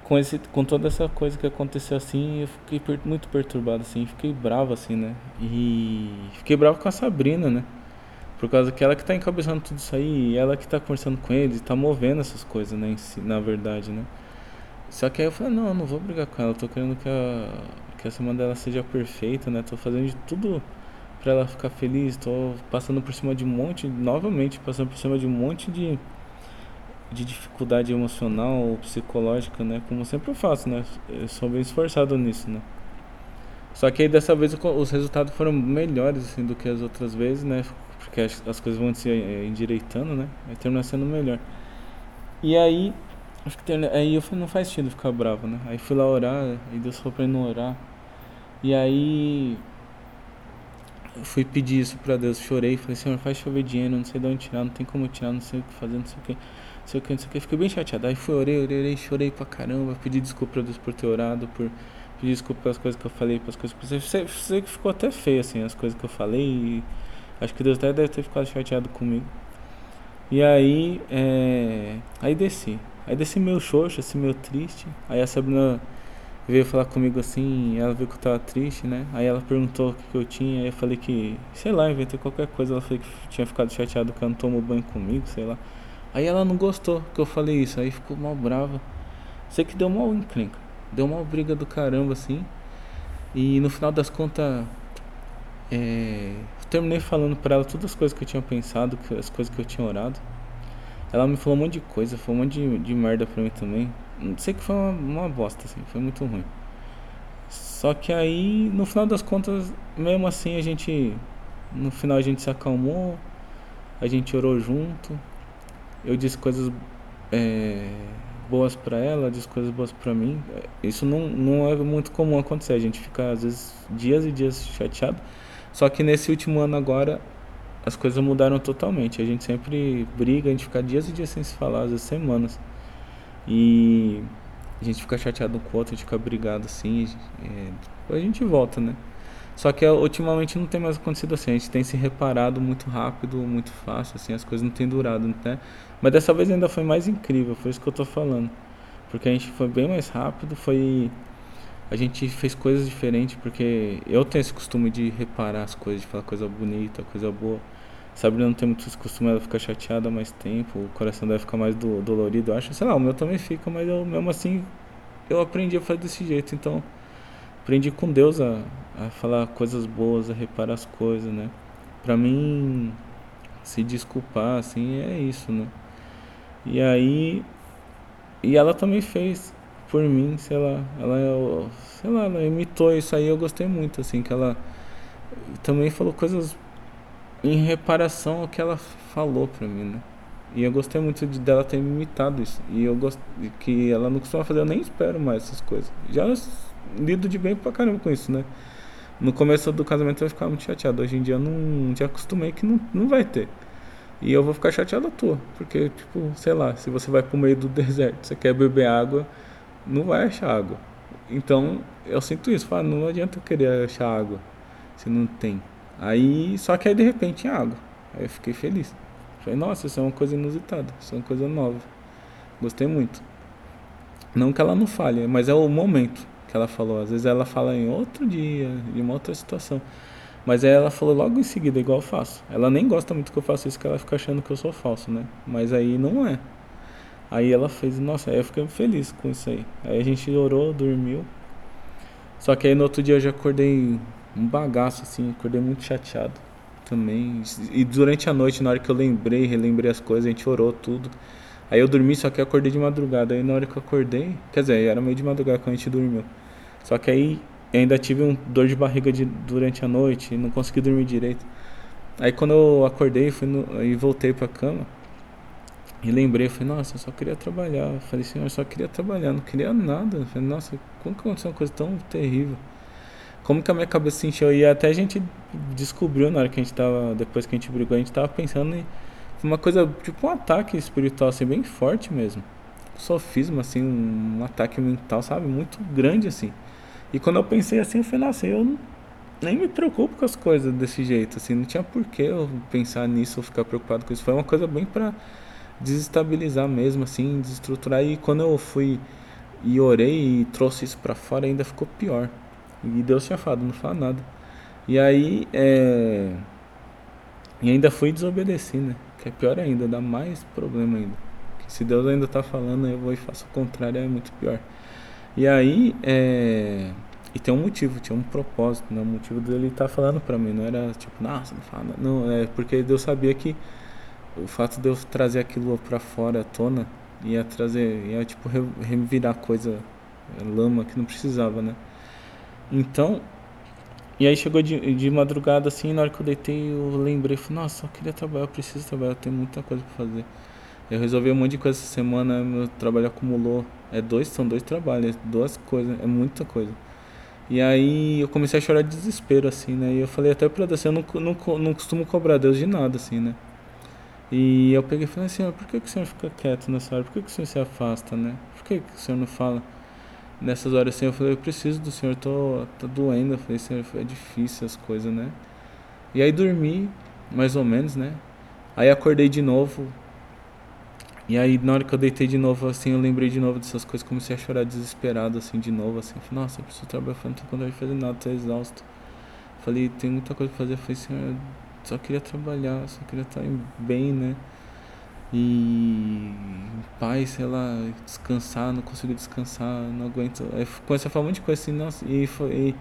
com esse com toda essa coisa que aconteceu assim, eu fiquei per muito perturbado assim, fiquei bravo assim, né? E fiquei bravo com a Sabrina, né? Por causa que ela que tá encabeçando tudo isso aí, ela que tá conversando com eles, tá movendo essas coisas, né, si, na verdade, né? Só que aí eu falei, não, eu não vou brigar com ela, eu tô querendo que a que a semana dela seja perfeita, né? Tô fazendo de tudo para ela ficar feliz, tô passando por cima de um monte, novamente passando por cima de um monte de de dificuldade emocional ou psicológica, né? Como sempre eu faço, né? Eu sou bem esforçado nisso, né? Só que aí dessa vez os resultados foram melhores assim do que as outras vezes, né? Porque as, as coisas vão se eh, endireitando, né? Aí termina sendo melhor. E aí, aí eu falei, não faz sentido ficar bravo, né? Aí fui lá orar, e Deus falou pra não orar. E aí eu fui pedir isso pra Deus, chorei, falei, Senhor, faz chover dinheiro, não sei de onde tirar, não tem como tirar, não sei o que fazer, não sei o que, sei o que, não sei o que. Fiquei bem chateado. Aí fui, orei, orei, orei, chorei pra caramba, pedi desculpa pra Deus por ter orado, por pedir desculpa pelas coisas que eu falei, pelas coisas que eu sei, que ficou até feio, assim, as coisas que eu falei e acho que Deus até deve ter ficado chateado comigo. E aí, é... aí desci. Aí desci meio xoxo, assim, meio triste. Aí a Sabrina veio falar comigo assim, ela viu que eu tava triste, né? Aí ela perguntou o que, que eu tinha, aí eu falei que, sei lá, inventei qualquer coisa, ela falou que tinha ficado chateado que ela não tomou banho comigo, sei lá. Aí ela não gostou que eu falei isso, aí ficou mal brava. Sei que deu mal encrenca, deu mal briga do caramba, assim. E no final das contas, é, terminei falando pra ela todas as coisas que eu tinha pensado, as coisas que eu tinha orado. Ela me falou um monte de coisa, falou um monte de, de merda pra mim também. Não sei que foi uma, uma bosta, assim, foi muito ruim. Só que aí, no final das contas, mesmo assim, a gente. No final a gente se acalmou, a gente orou junto. Eu disse coisas é, boas para ela, disse coisas boas para mim. Isso não, não é muito comum acontecer, a gente fica às vezes dias e dias chateado. Só que nesse último ano agora, as coisas mudaram totalmente. A gente sempre briga, a gente fica dias e dias sem se falar, às vezes semanas. E a gente fica chateado com o outro, a gente fica brigado assim, é, depois a gente volta, né? Só que ultimamente não tem mais acontecido assim, a gente tem se reparado muito rápido, muito fácil, assim, as coisas não têm durado, né? Mas dessa vez ainda foi mais incrível, foi isso que eu tô falando. Porque a gente foi bem mais rápido, foi. A gente fez coisas diferentes, porque eu tenho esse costume de reparar as coisas, de falar coisa bonita, coisa boa. Sabrina não tem muito esse costume, ela fica chateada mais tempo, o coração deve ficar mais do, dolorido, eu acho. Sei lá, o meu também fica, mas eu mesmo assim eu aprendi a fazer desse jeito, então aprendi com Deus a, a falar coisas boas, a reparar as coisas, né? Pra mim se desculpar, assim, é isso, né? E aí e ela também fez por mim, sei lá, ela sei lá, ela imitou isso aí, eu gostei muito assim, que ela também falou coisas em reparação ao que ela falou pra mim, né? E eu gostei muito de dela ter me imitado isso. E eu gosto que ela não costuma fazer, eu nem espero mais essas coisas. Já lido de bem pra caramba com isso, né? No começo do casamento eu ficava muito chateado. Hoje em dia eu não já acostumei que não, não vai ter. E eu vou ficar chateado à toa. Porque, tipo, sei lá, se você vai pro meio do deserto, você quer beber água, não vai achar água. Então eu sinto isso. Falo, não adianta eu querer achar água se não tem. Aí, só que aí de repente tinha água. Aí eu fiquei feliz. Falei, nossa, isso é uma coisa inusitada, isso é uma coisa nova. Gostei muito. Não que ela não fale, mas é o momento que ela falou. Às vezes ela fala em outro dia, em uma outra situação. Mas aí ela falou logo em seguida, igual eu faço. Ela nem gosta muito que eu faça isso, que ela fica achando que eu sou falso, né? Mas aí não é. Aí ela fez, nossa, aí eu fiquei feliz com isso aí. Aí a gente orou, dormiu. Só que aí no outro dia eu já acordei um bagaço, assim, acordei muito chateado também. E durante a noite, na hora que eu lembrei, relembrei as coisas, a gente orou tudo. Aí eu dormi, só que eu acordei de madrugada. Aí na hora que eu acordei, quer dizer, era meio de madrugada quando a gente dormiu. Só que aí ainda tive um dor de barriga de, durante a noite, não consegui dormir direito. Aí quando eu acordei fui no, e voltei pra cama, e lembrei, falei, nossa, eu só queria trabalhar. Eu falei, senhor, eu só queria trabalhar, não queria nada. Eu falei, nossa, como que aconteceu uma coisa tão terrível? Como que a minha cabeça se encheu? E até a gente descobriu na hora que a gente tava, depois que a gente brigou, a gente tava pensando em uma coisa, tipo um ataque espiritual, assim, bem forte mesmo. Sofisma, assim, um ataque mental, sabe? Muito grande, assim. E quando eu pensei assim, eu falei, nossa, eu nem me preocupo com as coisas desse jeito, assim, não tinha por que eu pensar nisso ou ficar preocupado com isso. Foi uma coisa bem para desestabilizar mesmo, assim, desestruturar. E quando eu fui e orei e trouxe isso para fora, ainda ficou pior. E Deus tinha falado, não fala nada. E aí, é... E ainda fui desobedecer, né? Que é pior ainda, dá mais problema ainda. Se Deus ainda tá falando, eu vou e faço o contrário, é muito pior. E aí, é... E tem um motivo, tinha um propósito, né? O motivo dele estar tá falando pra mim, não era tipo, nossa, não fala. Não, é porque Deus sabia que o fato de eu trazer aquilo pra fora, à tona, ia trazer, ia tipo revirar coisa, lama que não precisava, né? Então, e aí chegou de, de madrugada assim, na hora que eu deitei, eu lembrei, falei, nossa, eu queria trabalhar, eu preciso trabalhar, eu tenho muita coisa para fazer. Eu resolvi um monte de coisa essa semana, meu trabalho acumulou. É dois, são dois trabalhos, duas coisas, é muita coisa. E aí eu comecei a chorar de desespero, assim, né? E eu falei até pra Deus, eu não, não, não costumo cobrar Deus de nada, assim, né? E eu peguei e falei assim, por que, que o senhor fica quieto nessa hora? Por que, que o senhor se afasta, né? Por que, que o senhor não fala? nessas horas assim eu falei, eu preciso do senhor, tô, tô doendo. Eu falei, senhor, é difícil as coisas, né? E aí dormi, mais ou menos, né? Aí acordei de novo. E aí na hora que eu deitei de novo, assim, eu lembrei de novo dessas coisas, comecei a chorar desesperado, assim, de novo, assim. Falei, nossa, eu preciso trabalhar, não tô de fazer nada, tô exausto. Falei, tem muita coisa pra fazer. Eu falei, senhor, só queria trabalhar, só queria estar bem, né? e pai, sei lá, descansar, não consigo descansar, não aguento. Aí comecei a falar um monte de coisa assim, nossa, e, foi, e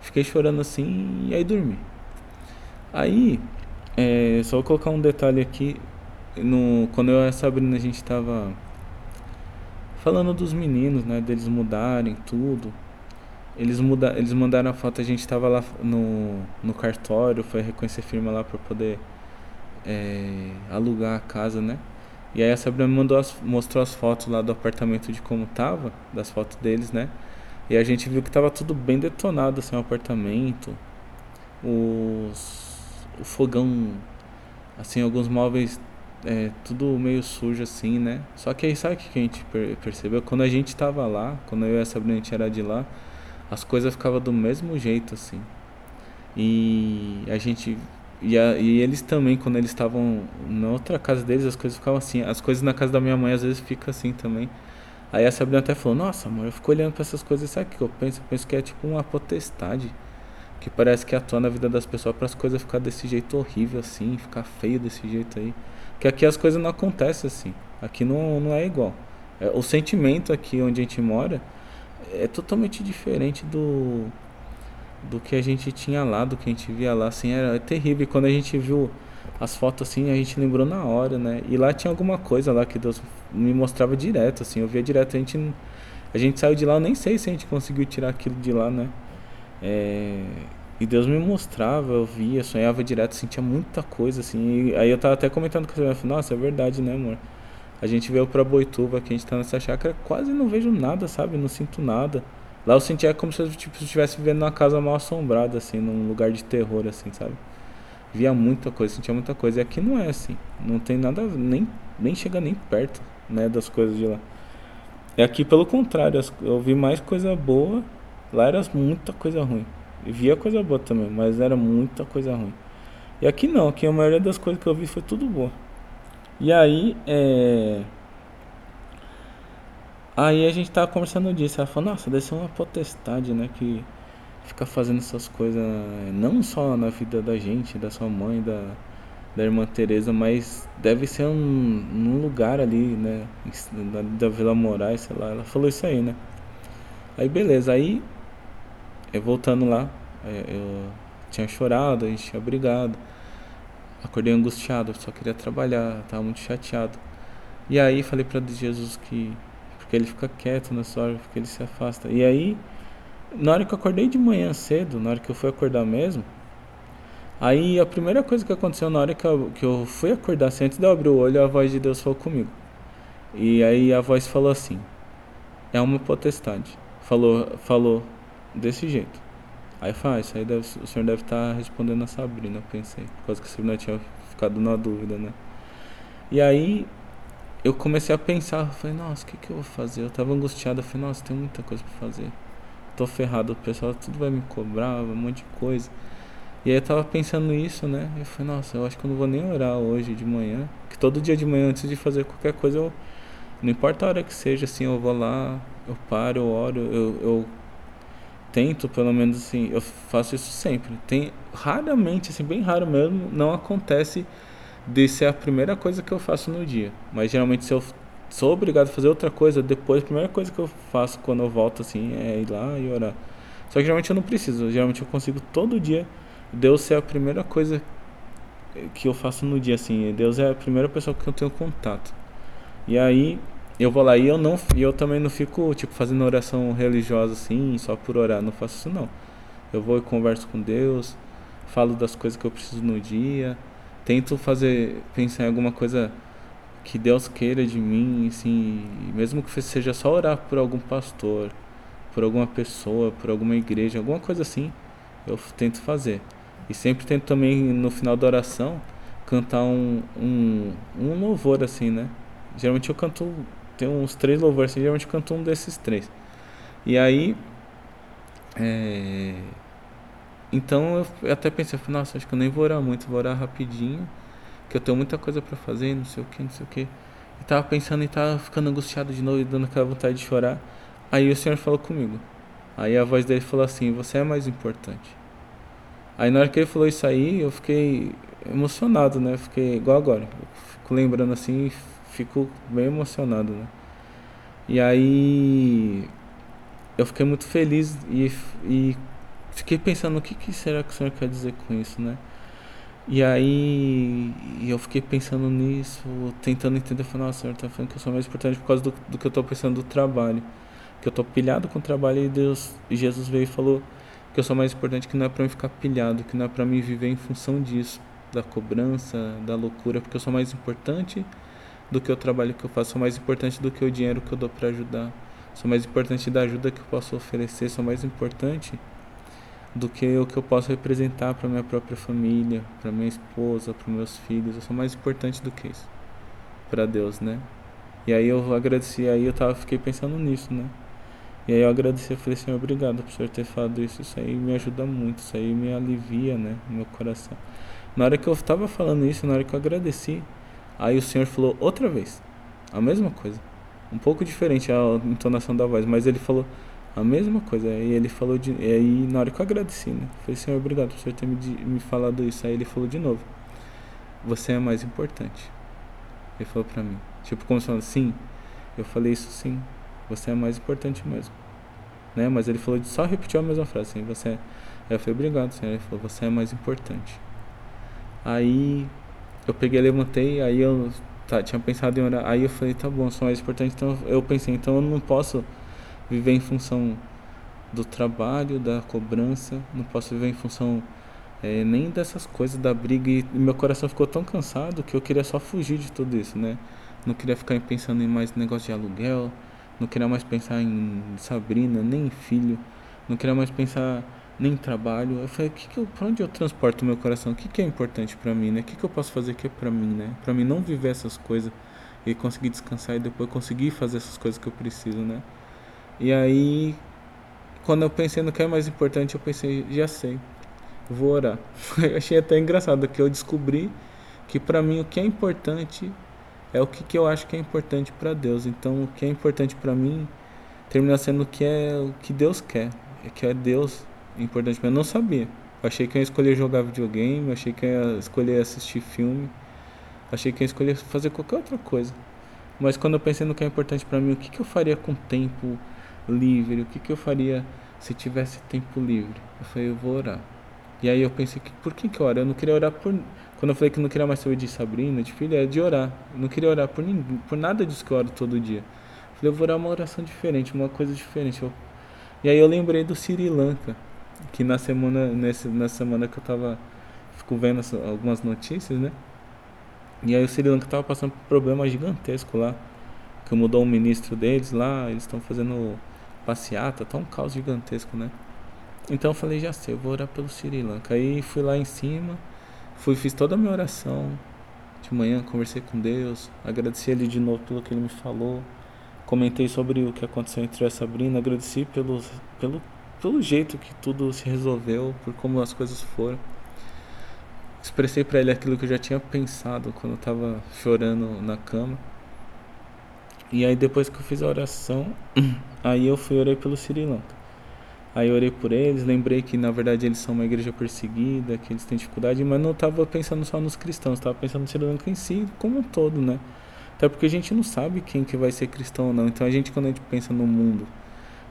fiquei chorando assim e aí dormi. Aí, é, só vou colocar um detalhe aqui, no, quando eu e a Sabrina a gente tava falando dos meninos, né, deles mudarem tudo. Eles, muda, eles mandaram a foto, a gente tava lá no, no cartório, foi reconhecer firma lá para poder é, alugar a casa, né? E aí a Sabrina me mandou as, mostrou as fotos lá do apartamento de como tava, das fotos deles, né? E a gente viu que tava tudo bem detonado, assim, o apartamento. Os, o fogão, assim, alguns móveis, é, tudo meio sujo, assim, né? Só que aí sabe o que a gente percebeu? Quando a gente tava lá, quando eu e a Sabrina a gente era de lá, as coisas ficavam do mesmo jeito, assim. E a gente e, a, e eles também, quando eles estavam na outra casa deles, as coisas ficavam assim. As coisas na casa da minha mãe às vezes fica assim também. Aí a Sabrina até falou: Nossa, amor, eu fico olhando para essas coisas. Sabe o que eu penso? Eu penso que é tipo uma potestade. Que parece que atua na vida das pessoas para as coisas ficar desse jeito horrível assim, ficar feio desse jeito aí. Que aqui as coisas não acontecem assim. Aqui não, não é igual. É, o sentimento aqui onde a gente mora é totalmente diferente do do que a gente tinha lá, do que a gente via lá, assim, era terrível. E quando a gente viu as fotos assim, a gente lembrou na hora, né? E lá tinha alguma coisa lá que Deus me mostrava direto, assim, eu via direto, a gente a gente saiu de lá, eu nem sei se a gente conseguiu tirar aquilo de lá, né? É, e Deus me mostrava, eu via, sonhava direto, sentia muita coisa, assim. aí eu tava até comentando com você, nossa, é verdade, né, amor? A gente veio pra Boituva, que a gente tá nessa chácara, quase não vejo nada, sabe? Não sinto nada. Lá eu sentia como se eu tipo, estivesse vivendo numa casa mal assombrada, assim, num lugar de terror, assim, sabe? Via muita coisa, sentia muita coisa. E aqui não é assim. Não tem nada, nem, nem chega nem perto, né, das coisas de lá. E aqui, pelo contrário, eu vi mais coisa boa. Lá era muita coisa ruim. Via coisa boa também, mas era muita coisa ruim. E aqui não, aqui a maioria das coisas que eu vi foi tudo boa. E aí, é... Aí a gente tava conversando disso, ela falou, nossa, deve ser uma potestade, né, que fica fazendo essas coisas, não só na vida da gente, da sua mãe, da, da irmã Teresa, mas deve ser um, um lugar ali, né, da, da Vila Moraes, sei lá, ela falou isso aí, né. Aí beleza, aí, voltando lá, é, eu tinha chorado, a gente tinha brigado, acordei angustiado, só queria trabalhar, tava muito chateado. E aí falei para Jesus que porque ele fica quieto nessa hora, porque ele se afasta. E aí, na hora que eu acordei de manhã cedo, na hora que eu fui acordar mesmo, aí a primeira coisa que aconteceu na hora que eu, que eu fui acordar, assim, antes de eu abrir o olho, a voz de Deus falou comigo. E aí a voz falou assim: É uma potestade. Falou, falou desse jeito. Aí faz, ah, isso aí deve, o senhor deve estar tá respondendo a Sabrina, eu pensei. Por causa que a Sabrina tinha ficado na dúvida, né? E aí eu comecei a pensar, falei, nossa, o que, que eu vou fazer? Eu tava angustiado, eu falei, nossa, tem muita coisa pra fazer. Tô ferrado, o pessoal tudo vai me cobrar, um monte de coisa. E aí eu tava pensando nisso, né? Eu falei, nossa, eu acho que eu não vou nem orar hoje de manhã. Que todo dia de manhã, antes de fazer qualquer coisa, eu. Não importa a hora que seja, assim, eu vou lá, eu paro, eu oro, eu, eu tento, pelo menos assim, eu faço isso sempre. Tem raramente, assim, bem raro mesmo, não acontece de ser a primeira coisa que eu faço no dia. Mas geralmente se eu sou obrigado a fazer outra coisa, depois a primeira coisa que eu faço quando eu volto assim é ir lá e orar. Só que geralmente eu não preciso, geralmente eu consigo todo dia Deus ser a primeira coisa que eu faço no dia assim. Deus é a primeira pessoa que eu tenho contato. E aí eu vou lá e eu não eu também não fico tipo fazendo oração religiosa assim, só por orar, não faço isso não. Eu vou e converso com Deus, falo das coisas que eu preciso no dia tento fazer, pensar em alguma coisa que Deus queira de mim, assim, mesmo que seja só orar por algum pastor, por alguma pessoa, por alguma igreja, alguma coisa assim, eu tento fazer. E sempre tento também, no final da oração, cantar um, um, um louvor, assim, né? Geralmente eu canto, tem uns três louvores, assim, geralmente eu canto um desses três. E aí, é, então eu até pensei, nossa, acho que eu nem vou orar muito, vou orar rapidinho, que eu tenho muita coisa para fazer, não sei o que, não sei o que. E tava pensando e tava ficando angustiado de novo e dando aquela vontade de chorar. Aí o Senhor falou comigo. Aí a voz dele falou assim: Você é mais importante. Aí na hora que ele falou isso aí, eu fiquei emocionado, né? Fiquei igual agora. Eu fico lembrando assim, fico bem emocionado, né? E aí eu fiquei muito feliz e, e fiquei pensando o que, que será que o senhor quer dizer com isso, né? E aí eu fiquei pensando nisso, tentando entender, falei, nossa, o senhor tá falando que eu sou mais importante por causa do, do que eu tô pensando do trabalho. Que eu tô pilhado com o trabalho e Deus, e Jesus veio e falou que eu sou mais importante, que não é para mim ficar pilhado, que não é para mim viver em função disso, da cobrança, da loucura, porque eu sou mais importante do que o trabalho que eu faço, sou mais importante do que o dinheiro que eu dou para ajudar, sou mais importante da ajuda que eu posso oferecer, sou mais importante do que o que eu posso representar para minha própria família, para minha esposa, para meus filhos. Eu sou mais importante do que isso para Deus, né? E aí eu agradeci, aí eu tava, fiquei pensando nisso, né? E aí eu agradeci, eu falei, Senhor, obrigado por Senhor ter falado isso. Isso aí me ajuda muito, isso aí me alivia, né? Meu coração. Na hora que eu estava falando isso, na hora que eu agradeci, aí o Senhor falou outra vez, a mesma coisa. Um pouco diferente a entonação da voz, mas ele falou, a mesma coisa. E ele falou de. E aí, na hora que eu agradeci, né? Falei, Senhor, obrigado por você ter me, me falado isso. Aí ele falou de novo: Você é mais importante. Ele falou pra mim. Tipo, como se falando, sim. Eu falei isso sim. Você é mais importante mesmo. Né? Mas ele falou, só repetiu a mesma frase. Assim, você é... Aí eu falei, obrigado, Senhor. Ele falou, você é mais importante. Aí eu peguei, levantei, aí eu tá, tinha pensado em orar. Aí eu falei, tá bom, sou mais importante. Então eu pensei, então eu não posso viver em função do trabalho, da cobrança, não posso viver em função é, nem dessas coisas da briga e meu coração ficou tão cansado que eu queria só fugir de tudo isso, né? Não queria ficar pensando em mais negócio de aluguel, não queria mais pensar em Sabrina, nem em filho, não queria mais pensar nem em trabalho. Eu falei, que que eu, pra onde eu transporto o meu coração? O que, que é importante para mim, né? O que, que eu posso fazer que é para mim, né? Para mim não viver essas coisas e conseguir descansar e depois conseguir fazer essas coisas que eu preciso, né? E aí, quando eu pensei no que é mais importante, eu pensei, já sei, vou orar. Eu achei até engraçado que eu descobri que para mim o que é importante é o que, que eu acho que é importante para Deus. Então, o que é importante para mim termina sendo o que é o que Deus quer, é que é Deus importante mim. Eu não sabia. Eu achei que eu ia escolher jogar videogame, achei que eu ia escolher assistir filme, achei que eu ia escolher fazer qualquer outra coisa. Mas quando eu pensei no que é importante para mim, o que, que eu faria com tempo livre, o que, que eu faria se tivesse tempo livre? Eu falei, eu vou orar. E aí eu pensei, por que que eu oro? Eu não queria orar por quando eu falei que não queria mais saber de Sabrina, de filha, é de orar. Eu não queria orar por ninguém, por nada disso que eu oro todo dia. Eu falei, eu vou orar uma oração diferente, uma coisa diferente. Eu... E aí eu lembrei do Sri Lanka, que na semana, nesse, na semana que eu tava fico vendo algumas notícias, né? E aí o Sri Lanka tava passando por um problema gigantesco lá. Que mudou o ministro deles lá, eles estão fazendo passeata, tá um caos gigantesco, né? Então eu falei, já sei, eu vou orar pelo Sri Lanka. Aí fui lá em cima Fui, fiz toda a minha oração de manhã, conversei com Deus, agradeci ele de novo pelo que ele me falou, comentei sobre o que aconteceu entre eu e a Sabrina, agradeci pelo, pelo, pelo jeito que tudo se resolveu, por como as coisas foram. Expressei para ele aquilo que eu já tinha pensado quando eu estava chorando na cama. E aí depois que eu fiz a oração, aí eu fui orar pelo Sri Lanka. Aí eu orei por eles, lembrei que na verdade eles são uma igreja perseguida, que eles têm dificuldade, mas não estava pensando só nos cristãos, estava pensando no Sri Lanka em si como um todo, né? Até porque a gente não sabe quem que vai ser cristão ou não. Então a gente quando a gente pensa no mundo,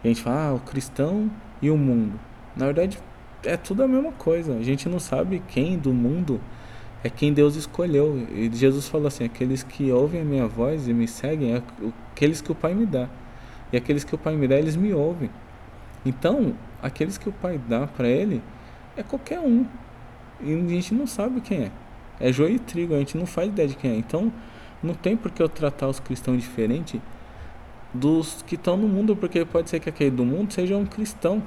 a gente fala, ah, o cristão e o mundo. Na verdade é tudo a mesma coisa. A gente não sabe quem do mundo é quem Deus escolheu. E Jesus falou assim: aqueles que ouvem a minha voz e me seguem, é aqueles que o Pai me dá. E aqueles que o Pai me dá, eles me ouvem. Então, aqueles que o pai dá para ele é qualquer um. E a gente não sabe quem é. É joio e trigo, a gente não faz ideia de quem é. Então, não tem por que eu tratar os cristãos diferente dos que estão no mundo, porque pode ser que aquele do mundo seja um cristão.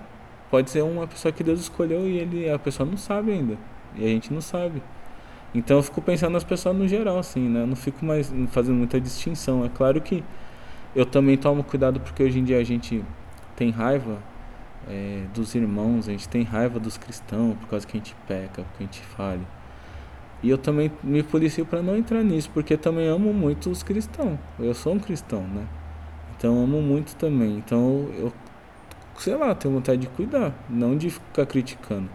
Pode ser uma pessoa que Deus escolheu e ele, a pessoa não sabe ainda. E a gente não sabe. Então eu fico pensando nas pessoas no geral, assim, né? Eu não fico mais fazendo muita distinção. É claro que eu também tomo cuidado porque hoje em dia a gente tem raiva é, dos irmãos, a gente tem raiva dos cristãos por causa que a gente peca, porque a gente falha. E eu também me policio para não entrar nisso, porque também amo muito os cristãos. Eu sou um cristão, né? Então amo muito também. Então eu, sei lá, tenho vontade de cuidar, não de ficar criticando.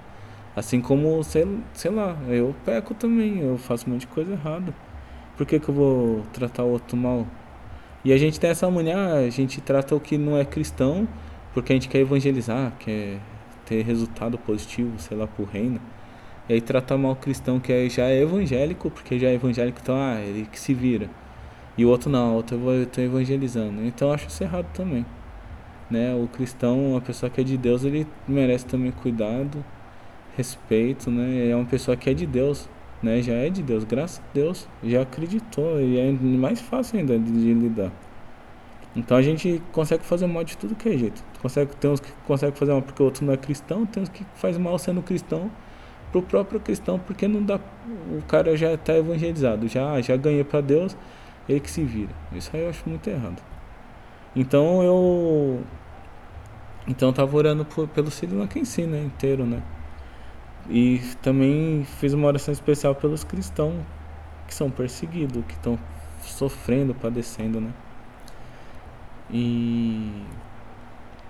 Assim como, sei, sei lá, eu peco também, eu faço um monte de coisa errada. Por que, que eu vou tratar o outro mal? E a gente tem essa mania, ah, a gente trata o que não é cristão porque a gente quer evangelizar, quer ter resultado positivo, sei lá, pro reino. E aí tratar mal o cristão que é, já é evangélico, porque já é evangélico, então, ah, ele que se vira. E o outro não, o outro eu estou evangelizando. Então eu acho isso errado também. Né? O cristão, a pessoa que é de Deus, ele merece também cuidado, respeito, né? É uma pessoa que é de Deus, né? Já é de Deus, graças a Deus, já acreditou e é mais fácil ainda de, de lidar. Então a gente consegue fazer mal de tudo que é jeito. Consegue, tem uns que conseguem fazer mal porque o outro não é cristão, tem uns que faz mal sendo cristão pro próprio cristão, porque não dá. O cara já está evangelizado, já, já ganhei para Deus, ele que se vira. Isso aí eu acho muito errado. Então eu. Então eu tava orando por, pelo Sri si, né? Inteiro, né? E também fiz uma oração especial pelos cristãos que são perseguidos, que estão sofrendo, padecendo, né? E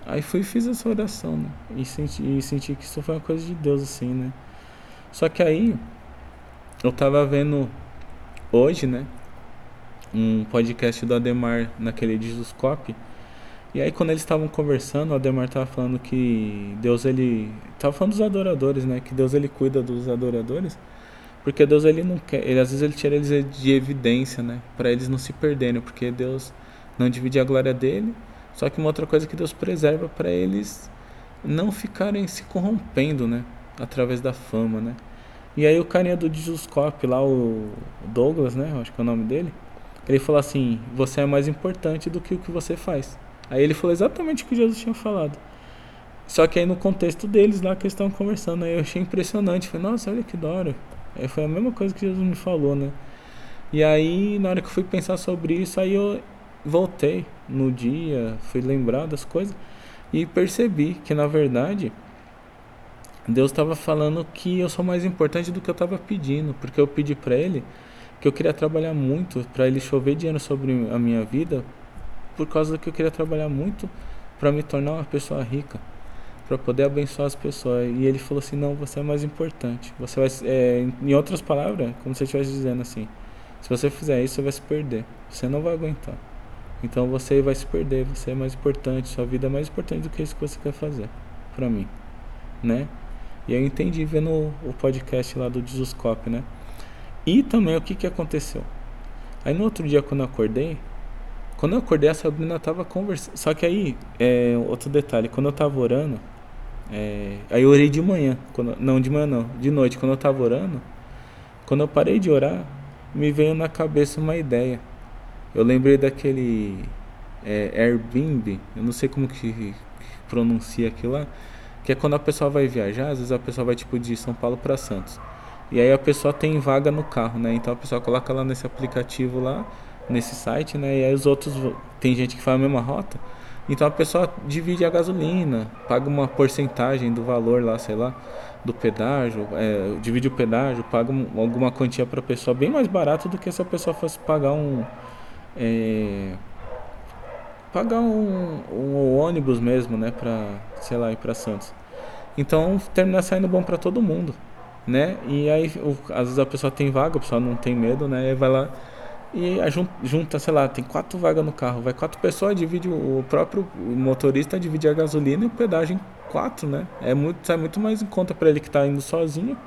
aí fui e fiz essa oração, né? E senti, e senti que isso foi uma coisa de Deus, assim, né? Só que aí eu tava vendo hoje, né? Um podcast do Ademar naquele Jesuscope. E aí quando eles estavam conversando, o Ademar tava falando que Deus ele tava falando dos adoradores, né? Que Deus ele cuida dos adoradores, porque Deus ele não quer, ele às vezes ele tira eles de evidência, né? Para eles não se perderem, porque Deus não dividir a glória dele. Só que uma outra coisa que Deus preserva para eles não ficarem se corrompendo, né? Através da fama, né? E aí o carinha do Disuscope lá, o Douglas, né? Acho que é o nome dele. Ele falou assim: Você é mais importante do que o que você faz. Aí ele falou exatamente o que Jesus tinha falado. Só que aí no contexto deles lá que eles estavam conversando, aí eu achei impressionante. Falei, nossa, olha que da hora. Aí foi a mesma coisa que Jesus me falou, né? E aí, na hora que eu fui pensar sobre isso, aí eu voltei no dia, fui lembrar das coisas e percebi que na verdade Deus estava falando que eu sou mais importante do que eu estava pedindo, porque eu pedi para Ele que eu queria trabalhar muito para Ele chover dinheiro sobre a minha vida, por causa que eu queria trabalhar muito para me tornar uma pessoa rica, para poder abençoar as pessoas. E Ele falou assim: não, você é mais importante. Você vai, é, em outras palavras, como se estivesse dizendo assim: se você fizer isso, você vai se perder, você não vai aguentar. Então você vai se perder, você é mais importante, sua vida é mais importante do que isso que você quer fazer para mim, né? E eu entendi vendo o podcast lá do Disuscope, né? E também o que que aconteceu? Aí no outro dia quando eu acordei, quando eu acordei a Sabrina tava conversando, só que aí, é, outro detalhe, quando eu tava orando, é, aí eu orei de manhã, quando, não de manhã não, de noite, quando eu tava orando, quando eu parei de orar, me veio na cabeça uma ideia eu lembrei daquele é, Airbnb, eu não sei como que pronuncia aquilo lá, que é quando a pessoa vai viajar, às vezes a pessoa vai tipo de São Paulo para Santos. E aí a pessoa tem vaga no carro, né? Então a pessoa coloca lá nesse aplicativo lá, nesse site, né? E aí os outros tem gente que faz a mesma rota. Então a pessoa divide a gasolina, paga uma porcentagem do valor lá, sei lá, do pedágio, é, divide o pedágio, paga alguma quantia para a pessoa bem mais barato do que se a pessoa fosse pagar um é, pagar um, um, ônibus mesmo, né, para sei lá ir para Santos. Então termina saindo bom para todo mundo, né? E aí o, às vezes a pessoa tem vaga, a pessoa não tem medo, né? E vai lá e junta, sei lá, tem quatro vagas no carro, vai quatro pessoas, divide o próprio motorista divide a gasolina e o pedágio em quatro, né? É muito, sai muito mais em conta para ele que está indo sozinho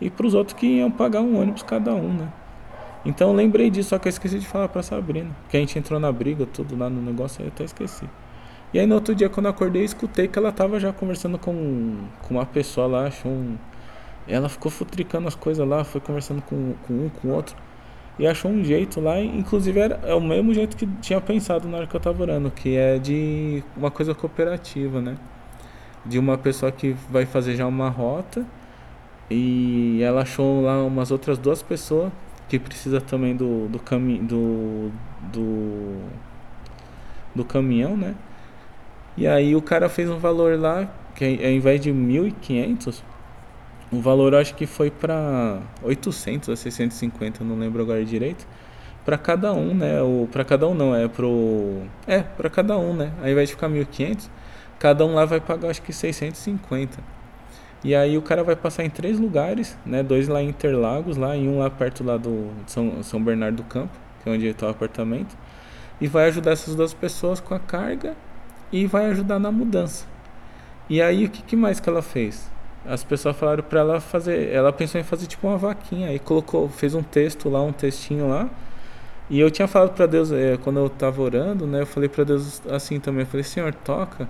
e para os outros que iam pagar um ônibus cada um, né? Então lembrei disso, só que eu esqueci de falar pra Sabrina. Que a gente entrou na briga, tudo lá no negócio, eu até esqueci. E aí no outro dia, quando eu acordei, escutei que ela tava já conversando com, com uma pessoa lá, achou um. Ela ficou futricando as coisas lá, foi conversando com, com um, com outro. E achou um jeito lá, inclusive era, é o mesmo jeito que tinha pensado na hora que eu tava orando, que é de uma coisa cooperativa, né? De uma pessoa que vai fazer já uma rota e ela achou lá umas outras duas pessoas que precisa também do do caminho do, do do caminhão, né? E aí o cara fez um valor lá que ao invés de 1.500, o valor acho que foi para 800 a 650, não lembro agora direito. Para cada um, né? O para cada um não, é pro é, para cada um, né? Ao invés de ficar 1.500, cada um lá vai pagar acho que 650. E aí o cara vai passar em três lugares, né? Dois lá em Interlagos, lá e um lá perto lá do São, São Bernardo do Campo, que é onde está o apartamento. E vai ajudar essas duas pessoas com a carga e vai ajudar na mudança. E aí o que, que mais que ela fez? As pessoas falaram para ela fazer, ela pensou em fazer tipo uma vaquinha, aí colocou, fez um texto lá, um textinho lá. E eu tinha falado para Deus, é, quando eu tava orando, né? Eu falei para Deus assim também, eu falei: "Senhor, toca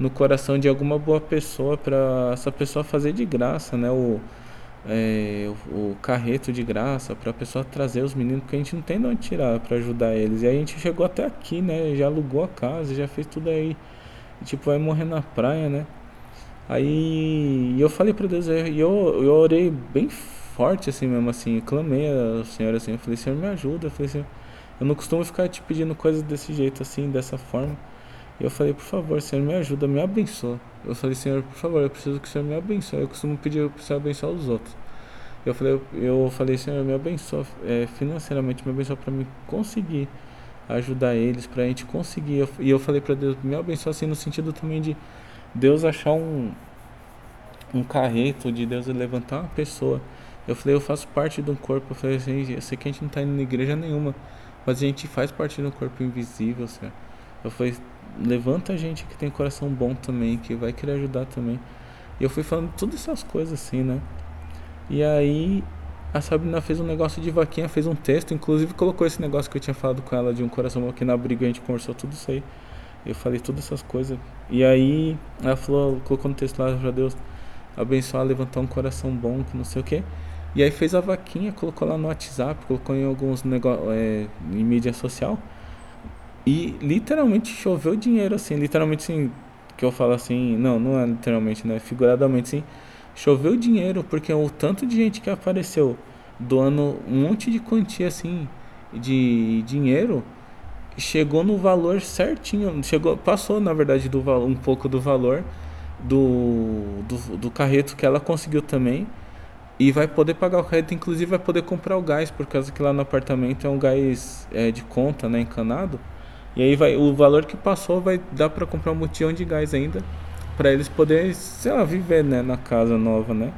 no coração de alguma boa pessoa para essa pessoa fazer de graça, né? O, é, o, o, carreto de graça para a pessoa trazer os meninos, porque a gente não tem de onde tirar para ajudar eles. E aí a gente chegou até aqui, né? Já alugou a casa, já fez tudo aí. E, tipo, vai morrer na praia, né? Aí eu falei para Deus, e eu, eu orei bem forte assim mesmo, assim, eu clamei ao Senhor assim, eu falei, Senhor me ajuda, eu falei assim, eu não costumo ficar te pedindo coisas desse jeito assim, dessa forma. E eu falei, por favor, Senhor, me ajuda, me abençoa. Eu falei, Senhor, por favor, eu preciso que o Senhor me abençoe. Eu costumo pedir para o Senhor abençoar os outros. Eu falei, eu falei, Senhor, me abençoa é, financeiramente, me abençoa para mim conseguir ajudar eles, para a gente conseguir. E eu falei para Deus, me abençoa assim no sentido também de Deus achar um um carreto, de Deus levantar uma pessoa. Eu falei, eu faço parte de um corpo. Eu falei assim, eu sei que a gente não está indo na igreja nenhuma, mas a gente faz parte de um corpo invisível, Senhor. Eu falei, levanta a gente que tem coração bom também, que vai querer ajudar também. E eu fui falando todas essas coisas assim, né? E aí a Sabrina fez um negócio de vaquinha, fez um texto, inclusive colocou esse negócio que eu tinha falado com ela de um coração aqui na briga, a gente conversou tudo isso aí. Eu falei todas essas coisas. E aí ela falou, colocou no texto lá para Deus abençoar, levantar um coração bom, que não sei o que. E aí fez a vaquinha, colocou lá no WhatsApp, colocou em alguns negócios, é, em mídia social. E literalmente choveu dinheiro, assim, literalmente assim, que eu falo assim, não, não é literalmente, né? Figuradamente assim, choveu dinheiro, porque o tanto de gente que apareceu doando um monte de quantia assim de dinheiro chegou no valor certinho, chegou, passou na verdade do um pouco do valor do, do, do carreto que ela conseguiu também e vai poder pagar o carreto, inclusive vai poder comprar o gás, por causa que lá no apartamento é um gás é, de conta, né, encanado. E aí vai o valor que passou vai dar para comprar um botijão de gás ainda para eles poderem, sei lá, viver, né, na casa nova, né?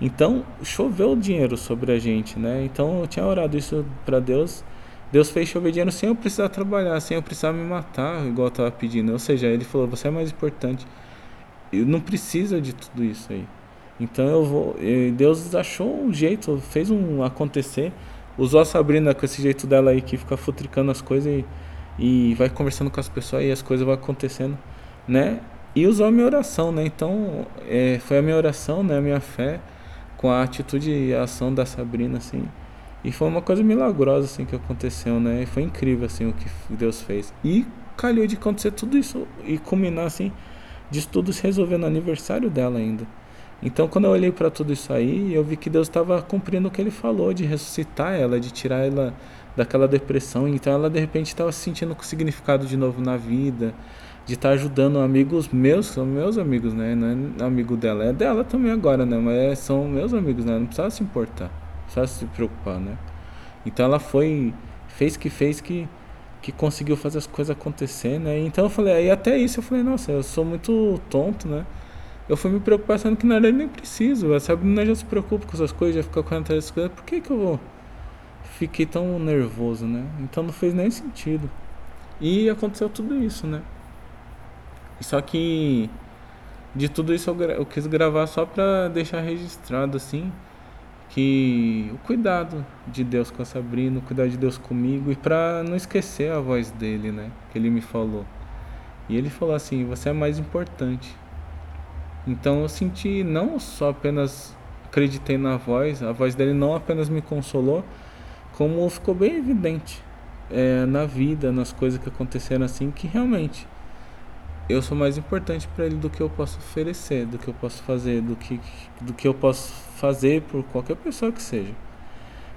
Então, choveu dinheiro sobre a gente, né? Então, eu tinha orado isso para Deus. Deus fez chover dinheiro sem eu precisar trabalhar, sem eu precisar me matar, igual eu tava pedindo. Ou seja, ele falou: "Você é mais importante. Eu não precisa de tudo isso aí". Então, eu vou, Deus achou um jeito, fez um acontecer. Usou a Sabrina com esse jeito dela aí que fica futricando as coisas e e vai conversando com as pessoas e as coisas vão acontecendo, né? E usou a minha oração, né? Então, é, foi a minha oração, né? A minha fé com a atitude e a ação da Sabrina, assim. E foi uma coisa milagrosa, assim, que aconteceu, né? E foi incrível, assim, o que Deus fez. E calhou de acontecer tudo isso e culminar, assim, de tudo se resolver no aniversário dela ainda. Então, quando eu olhei para tudo isso aí, eu vi que Deus estava cumprindo o que Ele falou, de ressuscitar ela, de tirar ela daquela depressão. Então ela de repente estava se sentindo com significado de novo na vida, de estar tá ajudando amigos meus, são meus amigos, né? Não é amigo dela, é dela também agora, né? Mas são meus amigos, né? Não precisava se importar, precisava se preocupar, né? Então ela foi, fez que fez que que conseguiu fazer as coisas acontecer, né? Então eu falei, aí até isso eu falei, nossa, eu sou muito tonto, né? Eu fui me preocupar achando que na verdade nem preciso, sabe? Não já se preocupa com essas coisas, já fica correndo atrás das coisas, por que que eu vou fiquei tão nervoso, né? Então não fez nem sentido. E aconteceu tudo isso, né? Só que de tudo isso eu, eu quis gravar só pra deixar registrado assim que o cuidado de Deus com a Sabrina, o cuidado de Deus comigo e para não esquecer a voz dele, né? Que ele me falou. E ele falou assim: "Você é mais importante". Então eu senti não só apenas acreditei na voz, a voz dele não apenas me consolou, como ficou bem evidente é, na vida, nas coisas que aconteceram assim, que realmente eu sou mais importante para ele do que eu posso oferecer, do que eu posso fazer, do que, do que eu posso fazer por qualquer pessoa que seja.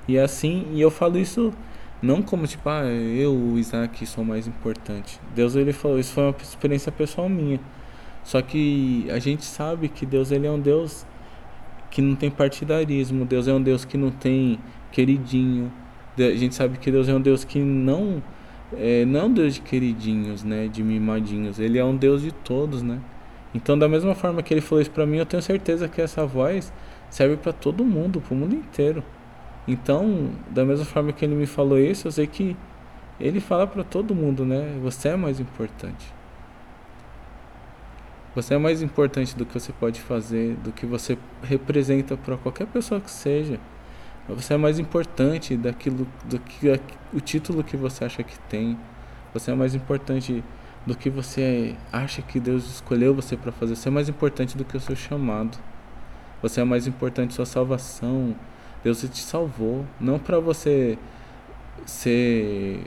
E assim, e eu falo isso não como tipo, ah, eu, o Isaac, sou mais importante. Deus ele falou, isso foi uma experiência pessoal minha. Só que a gente sabe que Deus ele é um Deus que não tem partidarismo, Deus é um Deus que não tem queridinho, a gente sabe que Deus é um Deus que não é, não Deus de queridinhos, né, de mimadinhos. Ele é um Deus de todos, né? Então, da mesma forma que ele falou isso para mim, eu tenho certeza que essa voz serve para todo mundo, para o mundo inteiro. Então, da mesma forma que ele me falou isso, eu sei que ele fala para todo mundo, né? Você é mais importante. Você é mais importante do que você pode fazer, do que você representa para qualquer pessoa que seja. Você é mais importante daquilo do que o título que você acha que tem. Você é mais importante do que você acha que Deus escolheu você para fazer. Você é mais importante do que o seu chamado. Você é mais importante sua salvação. Deus te salvou, não para você ser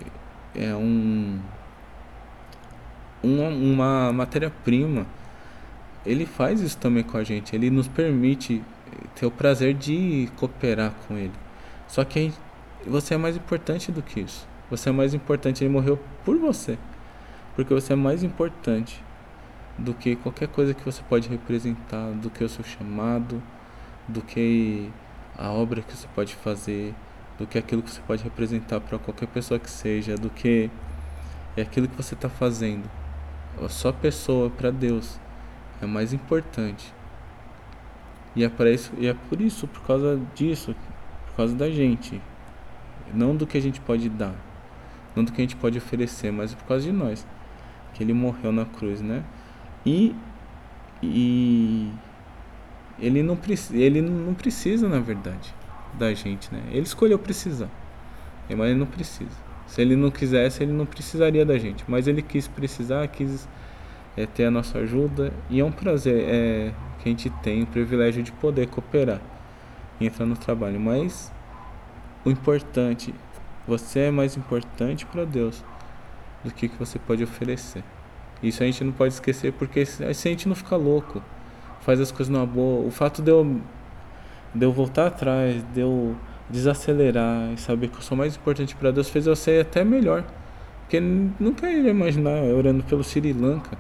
é um uma, uma matéria-prima. Ele faz isso também com a gente. Ele nos permite ter o prazer de cooperar com ele. Só que você é mais importante do que isso. Você é mais importante, ele morreu por você. Porque você é mais importante do que qualquer coisa que você pode representar, do que o seu chamado, do que a obra que você pode fazer, do que aquilo que você pode representar para qualquer pessoa que seja, do que é aquilo que você está fazendo. A sua pessoa para Deus é mais importante e é, para isso, e é por isso, por causa disso, por causa da gente. Não do que a gente pode dar, não do que a gente pode oferecer, mas por causa de nós. Que ele morreu na cruz, né? E, e ele, não, ele não precisa, na verdade, da gente, né? Ele escolheu precisar, mas ele não precisa. Se ele não quisesse, ele não precisaria da gente. Mas ele quis precisar, quis é, ter a nossa ajuda. E é um prazer. É, que a gente tem o privilégio de poder cooperar e entrar no trabalho. Mas o importante, você é mais importante para Deus do que, que você pode oferecer. Isso a gente não pode esquecer porque se a gente não fica louco, faz as coisas numa boa. O fato de eu, de eu voltar atrás, de eu desacelerar e saber que eu sou mais importante para Deus fez eu ser até melhor. Porque nunca ia imaginar orando pelo Sri Lanka.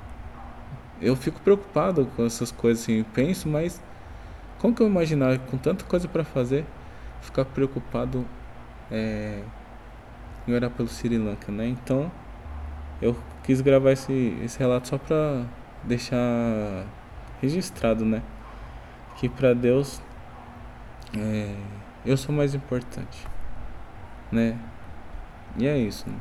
Eu fico preocupado com essas coisas assim, penso, mas como que eu imaginar com tanta coisa para fazer, ficar preocupado é, em orar pelo Sri Lanka, né? Então, eu quis gravar esse, esse relato só para deixar registrado, né? Que para Deus é, eu sou mais importante, né? E é isso. Né?